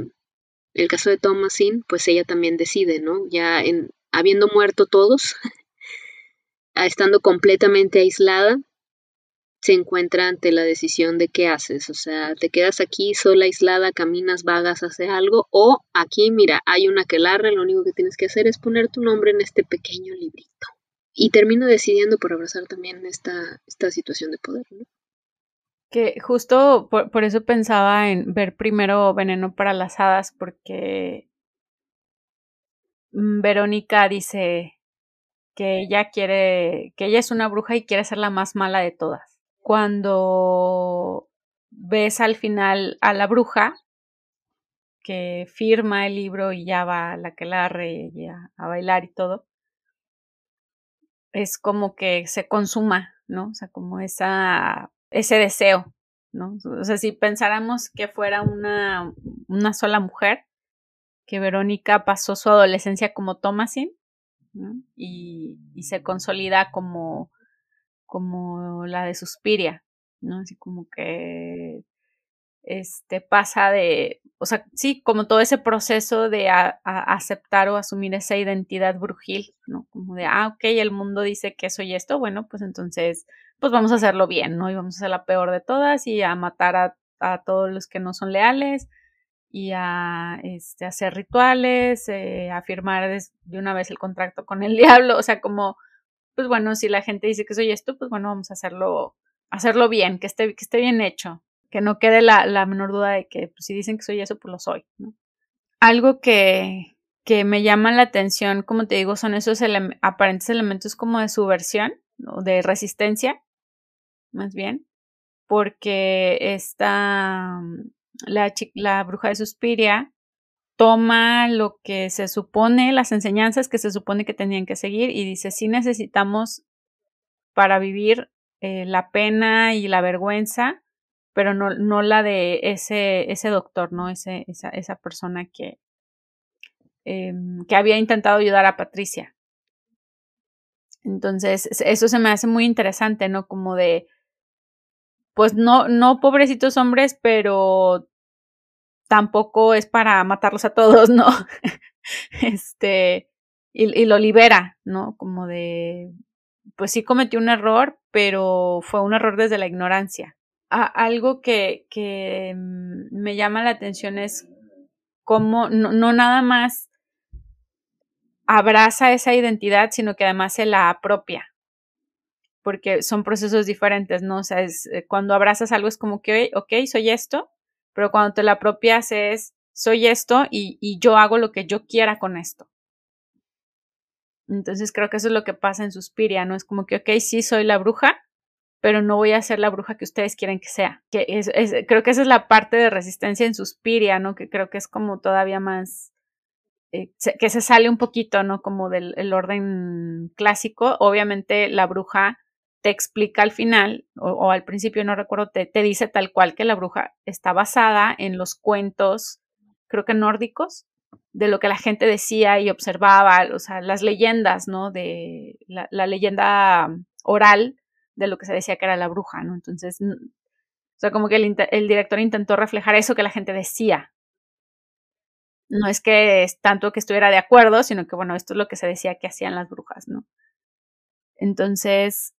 el caso de Thomasin, pues ella también decide, ¿no? Ya en, habiendo muerto todos, [LAUGHS] estando completamente aislada, se encuentra ante la decisión de qué haces, o sea, te quedas aquí sola, aislada, caminas, vagas, haces algo, o aquí, mira, hay una que larga, lo único que tienes que hacer es poner tu nombre en este pequeño librito y termino decidiendo por abrazar también esta, esta situación de poder. ¿no?
Que justo por, eso pensaba en ver primero Veneno para las Hadas, porque mm, Verónica dice que ella quiere, que ella es una bruja y quiere ser la más mala de todas. Cuando ves al final a la bruja que firma el libro y ya va a la que la y a bailar y todo, es como que se consuma, ¿no? O sea, como esa, ese deseo, ¿no? O sea, si pensáramos que fuera una, una sola mujer, que Verónica pasó su adolescencia como Thomasin, y, se consolida como, como la de Suspiria, ¿no? Así como que este pasa de, o sea, sí, como todo ese proceso de aceptar o asumir esa identidad brujil, ¿no? Como de, ah, ok, el mundo dice que soy esto, bueno, pues entonces, pues vamos a hacerlo bien, ¿no? Y vamos a ser la peor de todas y a matar a, todos los que no son leales y a este, hacer rituales, eh, a firmar de una vez el contrato con el [LAUGHS] diablo, o sea, como, pues bueno, si la gente dice que soy esto, pues bueno, vamos a hacerlo, hacerlo bien, que esté, que esté bien hecho, que no quede la, menor duda de que pues, si dicen que soy eso, pues lo soy. ¿no? Algo que, que me llama la atención, como te digo, son esos aparentes elementos como de subversión o de resistencia, más bien, porque esta, la, la bruja de Suspiria toma lo que se supone, las enseñanzas que se supone que tenían que seguir y dice, sí necesitamos para vivir eh, la pena y la vergüenza pero no, no la de ese, ese doctor, ¿no? Ese, esa, esa persona que, em, que había intentado ayudar a Patricia. Entonces, eso se me hace muy interesante, ¿no? Como de, pues no, no pobrecitos hombres, pero tampoco es para matarlos a todos, ¿no? [LAUGHS] este, y, lo libera, ¿no? Como de, pues sí cometió un error, pero fue un error desde la ignorancia algo que, que, mm, me llama la atención es cómo no, no, nada más abraza esa identidad, sino que además se la apropia. Porque son procesos diferentes, ¿no? O sea, es, eh, cuando abrazas algo es como que, ok, soy esto, pero cuando te la apropias es, soy esto y, yo hago lo que yo quiera con esto. Entonces creo que eso es lo que pasa en Suspiria, ¿no? Es como que, ok, sí, soy la bruja, pero no voy a ser la bruja que ustedes quieren que sea. Creo que esa es la parte de resistencia en Suspiria, ¿no? Que creo que es como todavía más, eh, que se sale un poquito, ¿no? Como del orden clásico. Obviamente la bruja te explica al final, o, al principio no recuerdo, te, dice tal cual que la bruja está basada en los cuentos, creo que nórdicos, de lo que la gente decía y observaba, o sea, las leyendas, ¿no? De la leyenda oral de lo que se decía que era la bruja, ¿no? Entonces, o sea, como que el, el director intentó reflejar eso que la gente decía. No es que es tanto que estuviera de acuerdo, sino que, bueno, esto es lo que se decía que hacían las brujas, ¿no? Entonces,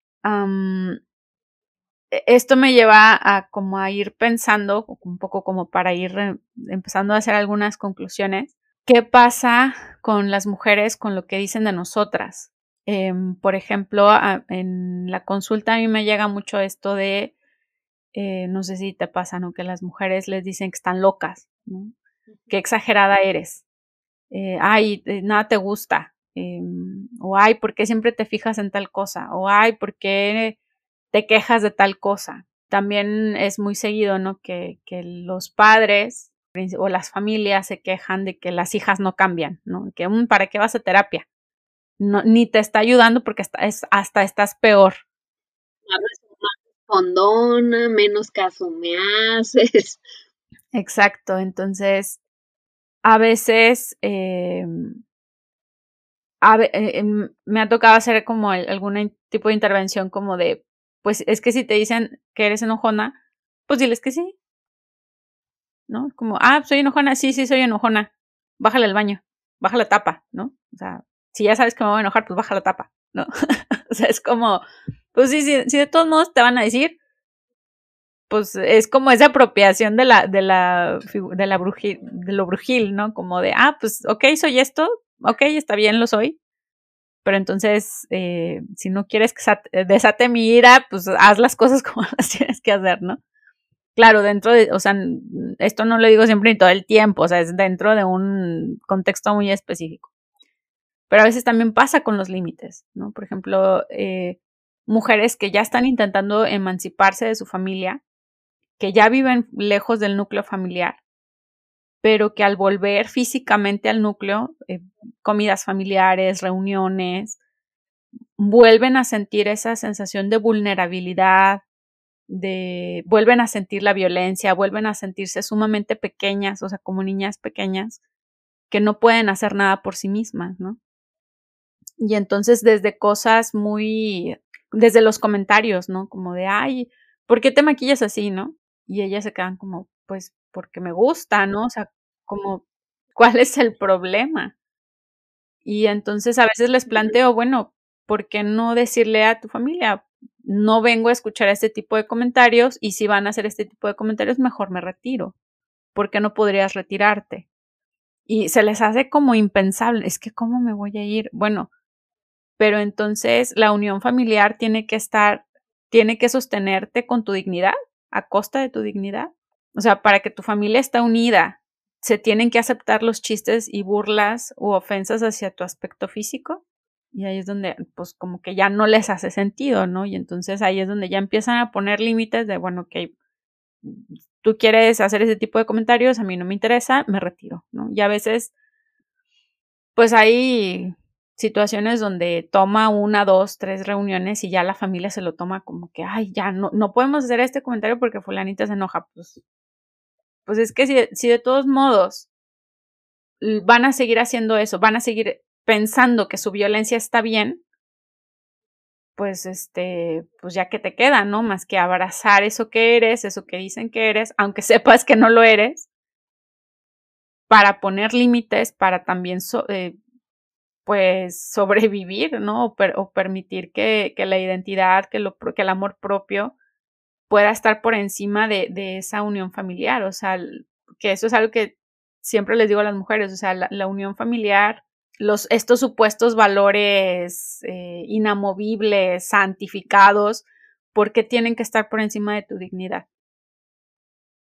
e, esto me lleva a como a ir pensando, un poco como para ir empezando a hacer algunas conclusiones. ¿Qué pasa con las mujeres, con lo que dicen de nosotras? Em, por ejemplo, en la consulta a mí me llega mucho esto de, eh, no sé si te pasa, ¿no? Que las mujeres les dicen que están locas, ¿no? Qué exagerada eres. Eh, ay, eh, nada te gusta. Em, o ay, ¿por qué siempre te fijas en tal cosa? O ay, ¿por qué te quejas de tal cosa? También es muy seguido, ¿no? Que, que los padres o las familias se quejan de que las hijas no cambian, ¿no? Que mm, para qué vas a terapia. No, ni te está ayudando porque hasta estás peor.
Condona, menos caso me haces.
Exacto, entonces a veces eh, eh, me ha tocado hacer como algún tipo de intervención como de, pues es que si te dicen que eres enojona, pues diles que sí. ¿No? Como, ah, soy enojona, sí, sí, soy enojona. Bájale al baño, baja la tapa, ¿no? O sea, si ya sabes que me voy a enojar, pues baja la tapa, ¿no? [LAUGHS] o sea, es como, pues sí, sí, de todos modos te van a decir, pues es como esa apropiación de la, de la, de la brujil, de lo brujil, ¿no? Como de, ah, pues, ok, soy esto, ok, está bien, lo soy, pero entonces, eh, si no quieres que eh, desate mi ira, pues haz las cosas [LAUGHS] como las tienes que hacer, ¿no? Claro, dentro de, o sea, esto no lo digo siempre ni todo el tiempo, o sea, es dentro de un contexto muy específico. Pero a veces también pasa con los límites, ¿no? Por ejemplo, eh, mujeres que ya están intentando emanciparse de su familia, que ya viven lejos del núcleo familiar, pero que al volver físicamente al núcleo, eh, comidas familiares, reuniones, vuelven a sentir esa sensación de vulnerabilidad, de vuelven a sentir la violencia, vuelven a sentirse sumamente pequeñas, o sea, como niñas pequeñas que no pueden hacer nada por sí mismas, ¿no? Y entonces desde cosas muy, desde los comentarios, ¿no? Como de, ay, ¿por qué te maquillas así, no? Y ellas se quedan como, pues porque me gusta, ¿no? O sea, como, ¿cuál es el problema? Y entonces a veces les planteo, bueno, ¿por qué no decirle a tu familia, no vengo a escuchar este tipo de comentarios y si van a hacer este tipo de comentarios, mejor me retiro? ¿Por qué no podrías retirarte? Y se les hace como impensable, es que ¿cómo me voy a ir? Bueno, pero entonces la unión familiar tiene que estar, tiene que sostenerte con tu dignidad, a costa de tu dignidad. O sea, para que tu familia esté unida, se tienen que aceptar los chistes y burlas u ofensas hacia tu aspecto físico. Y ahí es donde, pues, como que ya no les hace sentido, ¿no? Y entonces ahí es donde ya empiezan a poner límites de, bueno, que tú quieres hacer ese tipo de comentarios, a mí no me interesa, me retiro, ¿no? Y a veces, pues hay situaciones donde toma una, dos, tres reuniones y ya la familia se lo toma como que, ay, ya no, no podemos hacer este comentario porque fulanita se enoja. Pues, pues es que si, de todos modos van a seguir haciendo eso, van a seguir pensando que su violencia está bien, pues este, pues ya que te queda, ¿no? Más que abrazar eso que eres, eso que dicen que eres, aunque [LAUGHS] sepas que no lo eres, para poner límites, para también eh, pues sobrevivir, ¿no? O, permitir que, la identidad, que el amor propio pueda estar por encima de, de, esa unión familiar. O sea, que eso es algo que siempre les digo a las mujeres, o sea, la, unión familiar, los, estos supuestos valores eh, inamovibles, santificados, porque tienen que estar por encima de tu dignidad.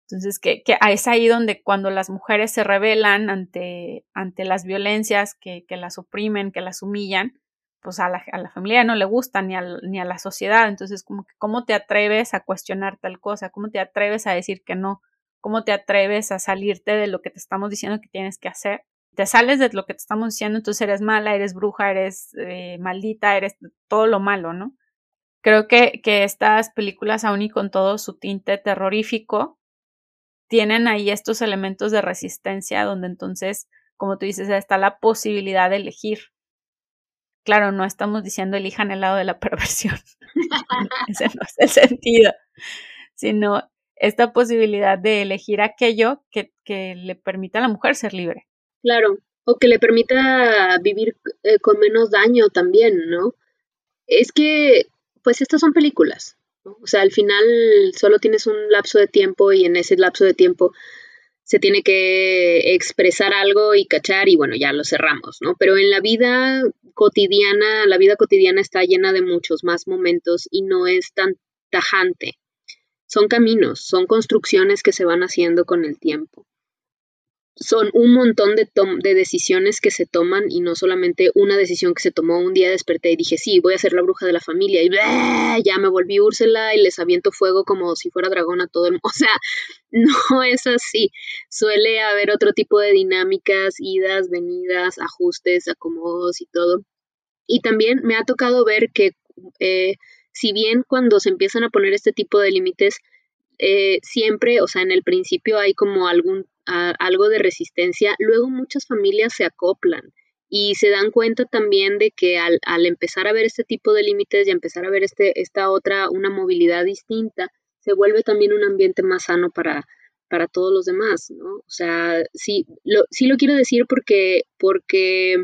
Entonces, que, que, es ahí donde cuando las mujeres se rebelan ante, ante las violencias que, que las oprimen, que las humillan, pues a la, a la familia no le gusta ni a, ni a la sociedad. Entonces, como que, ¿cómo te atreves a cuestionar tal cosa? ¿Cómo te atreves a decir que no? ¿Cómo te atreves a salirte de lo que te estamos diciendo que tienes que hacer? Te sales de lo que te estamos diciendo, entonces eres mala, eres bruja, eres eh, maldita, eres todo lo malo, ¿no? Creo que, que estas películas, aún y con todo su tinte terrorífico, tienen ahí estos elementos de resistencia donde entonces, como tú dices, está la posibilidad de elegir. Claro, no estamos diciendo elijan el lado de la [LAUGHS] perversión. Ese no es el sentido, sino esta posibilidad de elegir aquello que, que le permita a la mujer ser libre.
Claro, o que le permita vivir eh, con menos daño también, ¿no? Es que, pues estas son películas, o sea, al final solo tienes un lapso de tiempo y en ese lapso de tiempo se tiene que expresar algo y cachar y bueno, ya lo cerramos, ¿no? Pero en la vida cotidiana, la vida cotidiana está llena de muchos más momentos y no es tan tajante. Son caminos, son construcciones que se van haciendo con el tiempo. Son un montón de, de decisiones que se toman y no solamente una decisión que se tomó un día desperté y dije, sí, voy a ser la bruja de la familia y ya me volví Úrsula y les aviento fuego como si fuera dragón a todo el mundo. [LAUGHS] O sea, no es así. Suele haber otro tipo de dinámicas, idas, venidas, ajustes, acomodos y todo. Y también me ha tocado ver que eh, si bien cuando se empiezan a poner este tipo de límites, eh, siempre, o sea, en el principio hay como algún algo de resistencia, luego muchas familias se acoplan y se dan cuenta también de que al, al empezar a ver este tipo de límites y empezar a ver este, esta otra, una movilidad distinta, se vuelve también un ambiente más sano para, para todos los demás, ¿no? O sea, sí lo, sí lo quiero decir porque, porque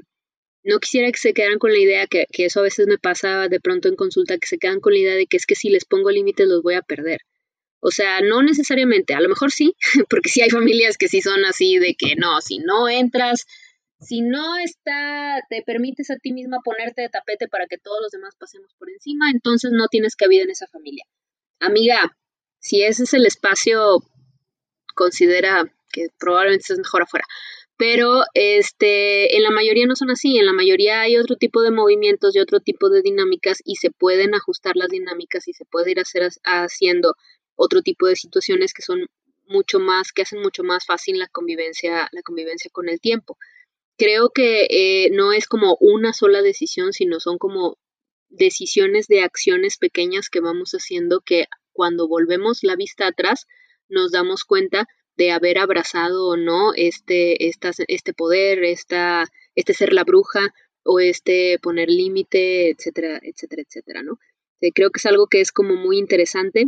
no quisiera que se quedaran con la idea, que, que eso a veces me pasa de pronto en consulta, que se quedan con la idea de que es que si les pongo límites los voy a perder. O sea, no necesariamente, a lo mejor sí, [LAUGHS] porque sí hay familias que sí son así de que no, si no entras, si no está, te permites a ti misma ponerte de tapete para que todos los demás pasemos por encima, entonces no tienes cabida en esa familia. Amiga, si ese es el espacio, considera que probablemente es mejor afuera. Pero este, en la mayoría no son así, en la mayoría hay otro tipo de movimientos y otro tipo de dinámicas y se pueden ajustar las dinámicas y se puede ir haciendo otro tipo de situaciones que son mucho más, que hacen mucho más fácil la convivencia, la convivencia con el tiempo. Creo que eh, no es como una sola decisión, sino son como decisiones de acciones pequeñas que vamos haciendo que cuando volvemos la vista atrás nos damos cuenta de haber abrazado o no este, este poder, esta, este ser la bruja o este poner límite, etcétera, etcétera, etcétera, ¿no? Eh, creo que es algo que es como muy interesante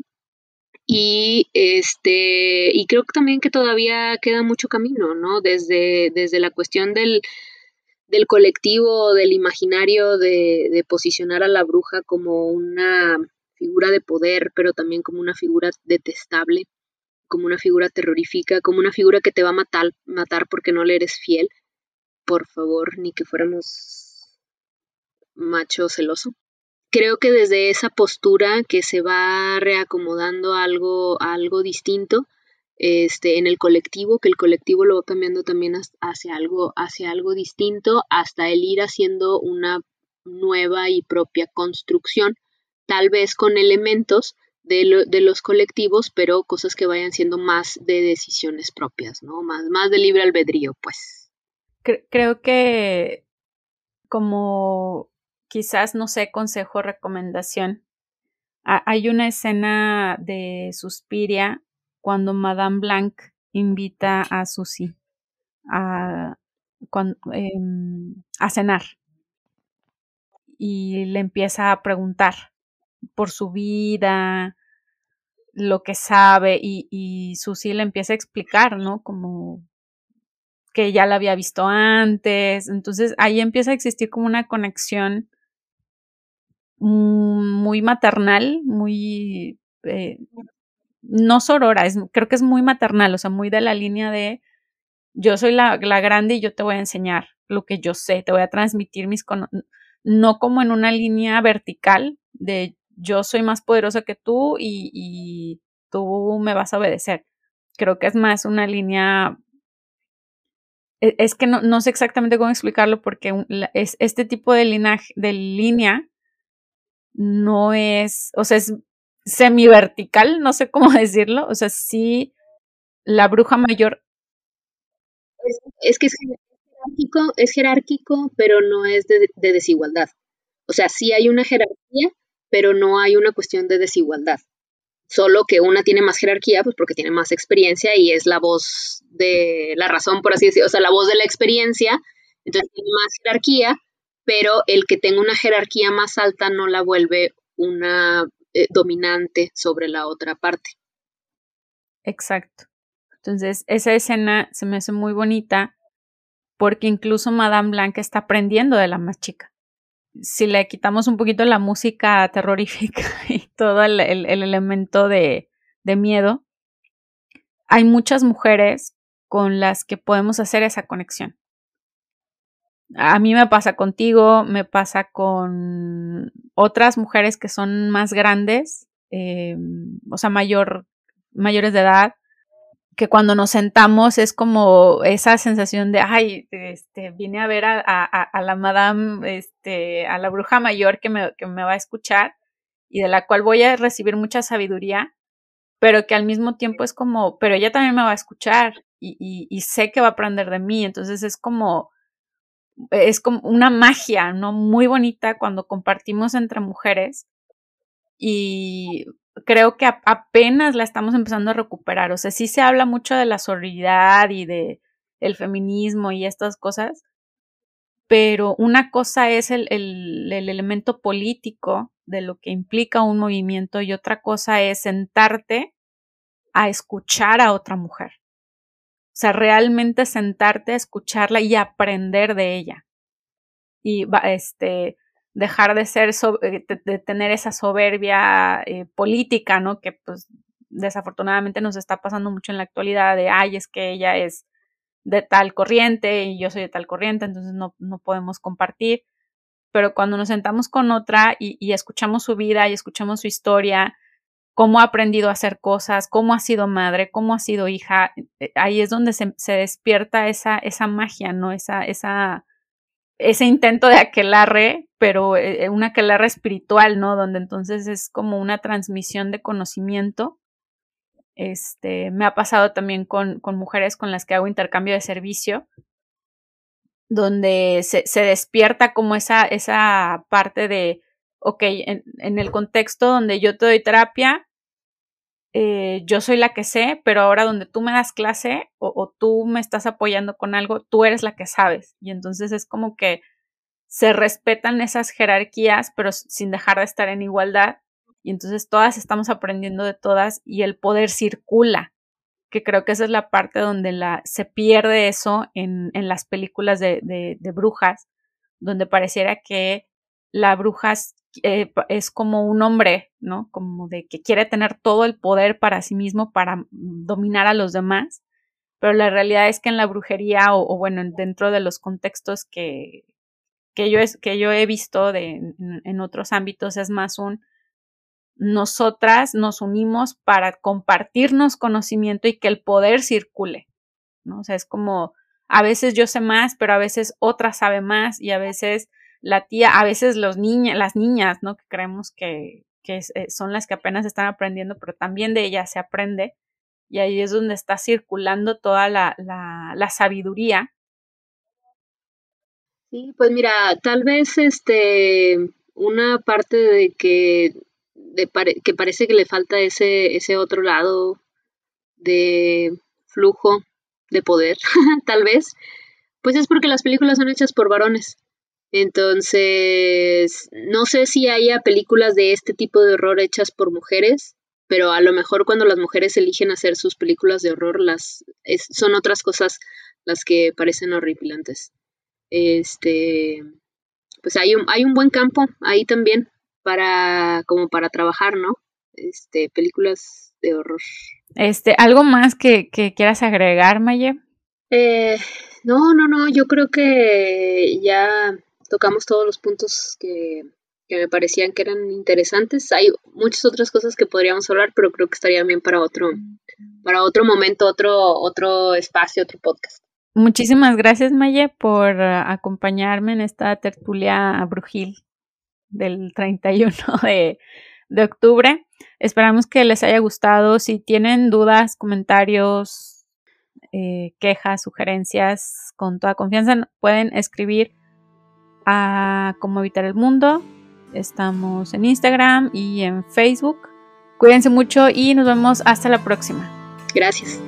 y este, y creo que también que todavía queda mucho camino, ¿no? Desde, desde la cuestión del, del colectivo, del imaginario, de, de, posicionar a la bruja como una figura de poder, pero también como una figura detestable, como una figura terrorífica, como una figura que te va a matar, matar porque no le eres fiel. Por favor, ni que fuéramos macho celoso creo que desde esa postura que se va reacomodando algo, algo distinto este, en el colectivo, que el colectivo lo va cambiando también hacia algo, hacia algo distinto, hasta el ir haciendo una nueva y propia construcción, tal vez con elementos de, de, los colectivos, pero cosas que vayan siendo más de decisiones propias, ¿no? Más, más de libre albedrío, pues.
Creo que como quizás, no sé, consejo, recomendación. hay una escena de Suspiria cuando Madame Blanc invita a Susie a, em, a cenar y le empieza a preguntar por su vida, lo que sabe y, y le empieza a explicar, ¿no? Como que ya la había visto antes. Entonces ahí empieza a existir como una conexión muy maternal, muy... Eh, no sorora, creo que es muy maternal, o sea, muy de la línea de yo soy la, la grande y yo te voy a enseñar lo que yo sé, te voy a transmitir mis no como en una línea vertical de yo soy más poderosa que tú y, y tú me vas a obedecer. Creo que es más una línea e, es que no, no sé exactamente cómo explicarlo porque es este tipo de linaje, de línea no es, o sea, es semi-vertical, no sé cómo [LAUGHS] decirlo, o sea, sí, la bruja mayor.
Es, que es jerárquico, es jerárquico, pero no es de, de desigualdad. O sea, sí hay una jerarquía, pero no hay una cuestión de desigualdad. Solo que una tiene más jerarquía, pues porque tiene más experiencia y es la voz de la razón, por así decirlo, o sea, la voz de la experiencia, entonces tiene más jerarquía, pero el que tenga una jerarquía más alta no la vuelve una eh, dominante sobre la otra parte.
Exacto. Entonces, esa escena se me hace muy bonita porque incluso Madame Blanca está aprendiendo de la más chica. Si le quitamos un poquito la música terrorífica [LAUGHS] y todo el, el elemento de miedo, hay muchas mujeres con las que podemos hacer esa conexión a mí me pasa contigo, me pasa con otras mujeres que son más grandes, eh, o sea, mayor, mayores de edad, que cuando nos sentamos es como esa sensación de, ay, este, vine a ver a, a, la madame, este, a la bruja mayor que me, que me va a escuchar y de la cual voy a recibir mucha sabiduría, pero que al mismo tiempo es como, pero ella también me va a escuchar y, y, y sé que va a aprender de mí, entonces es como, es como una magia, ¿no? Muy bonita cuando compartimos entre mujeres y creo que apenas la estamos empezando a recuperar. O sea, sí se habla mucho de la sororidad y de el feminismo y estas cosas, pero una cosa es el, el, el, elemento político de lo que implica un movimiento y otra cosa es sentarte a escuchar a otra mujer. O sea, realmente sentarte a escucharla y aprender de ella. Y este, dejar de ser, eh, de, tener esa soberbia eh, política, ¿no? Que pues desafortunadamente nos está pasando mucho en la actualidad de, ay, es que ella es de tal corriente y yo soy de tal corriente, entonces no, no podemos compartir. Pero cuando nos sentamos con otra y, y, escuchamos su vida y escuchamos su historia, cómo ha aprendido a hacer cosas, cómo ha sido madre, cómo ha sido hija, eh, ahí es donde se, despierta esa, esa magia, ¿no? Esa, esa, ese intento de aquelarre, pero eh, eh, una aquelarre espiritual, ¿no? Donde entonces es como una transmisión de conocimiento. Este, me ha pasado también con, con mujeres con las que hago intercambio de servicio, donde se, se despierta como esa, esa parte de, ok, en, el contexto donde yo te doy terapia, eh, yo soy la que sé, pero ahora donde tú me das clase o, tú me estás apoyando con algo, tú eres la que sabes. Y entonces es como que se respetan esas jerarquías, pero sin dejar de estar en igualdad. Y entonces todas estamos aprendiendo de todas y el poder circula, que creo que esa es la parte donde la, se pierde eso en, en las películas de, de, de brujas, donde pareciera que la bruja eh, es como un hombre, ¿no? Como de que quiere tener todo el poder para sí mismo, para mm, dominar a los demás. Pero la realidad es que en la brujería, o, bueno, dentro de los contextos que, que, yo, es, que yo he visto de, en, otros ámbitos, es más un nosotras nos unimos para compartirnos conocimiento y que el poder circule, ¿no? O sea, es como a veces yo sé más, pero a veces otra sabe más y a veces la tía, a veces los las niñas, ¿no? Que creemos que, que eh, son las que apenas están aprendiendo, pero también de ellas se aprende. Y ahí es donde está circulando toda la, la, la sabiduría.
Sí, pues mira, tal vez este una parte de que de que parece que le falta ese ese otro lado de flujo de poder, [LAUGHS] tal vez, pues es porque las películas son hechas por varones. Entonces, no sé si haya películas de este tipo de horror hechas por mujeres, pero a lo mejor cuando las mujeres eligen hacer sus películas de horror, las son otras cosas las que parecen horripilantes. Este, pues hay un, hay un buen campo ahí también para, como para trabajar, ¿no? Este, películas de horror.
Este, ¿algo más que, que quieras agregar, Maye?
Eh, no, no, no, yo creo que ya tocamos todos los puntos que, me parecían que eran interesantes. Hay muchas otras cosas que podríamos hablar, pero creo que estaría bien para otro, para otro momento, otro, otro espacio, otro podcast.
Muchísimas gracias, Maye, por acompañarme en esta tertulia brujil del 31 [LAUGHS] de, de octubre. Esperamos que les haya gustado. Si tienen dudas, comentarios, eh, quejas, sugerencias, con toda confianza, pueden escribir a Cómo Evitar el Mundo. Estamos en Instagram y en Facebook. Cuídense mucho y nos vemos hasta la próxima.
Gracias.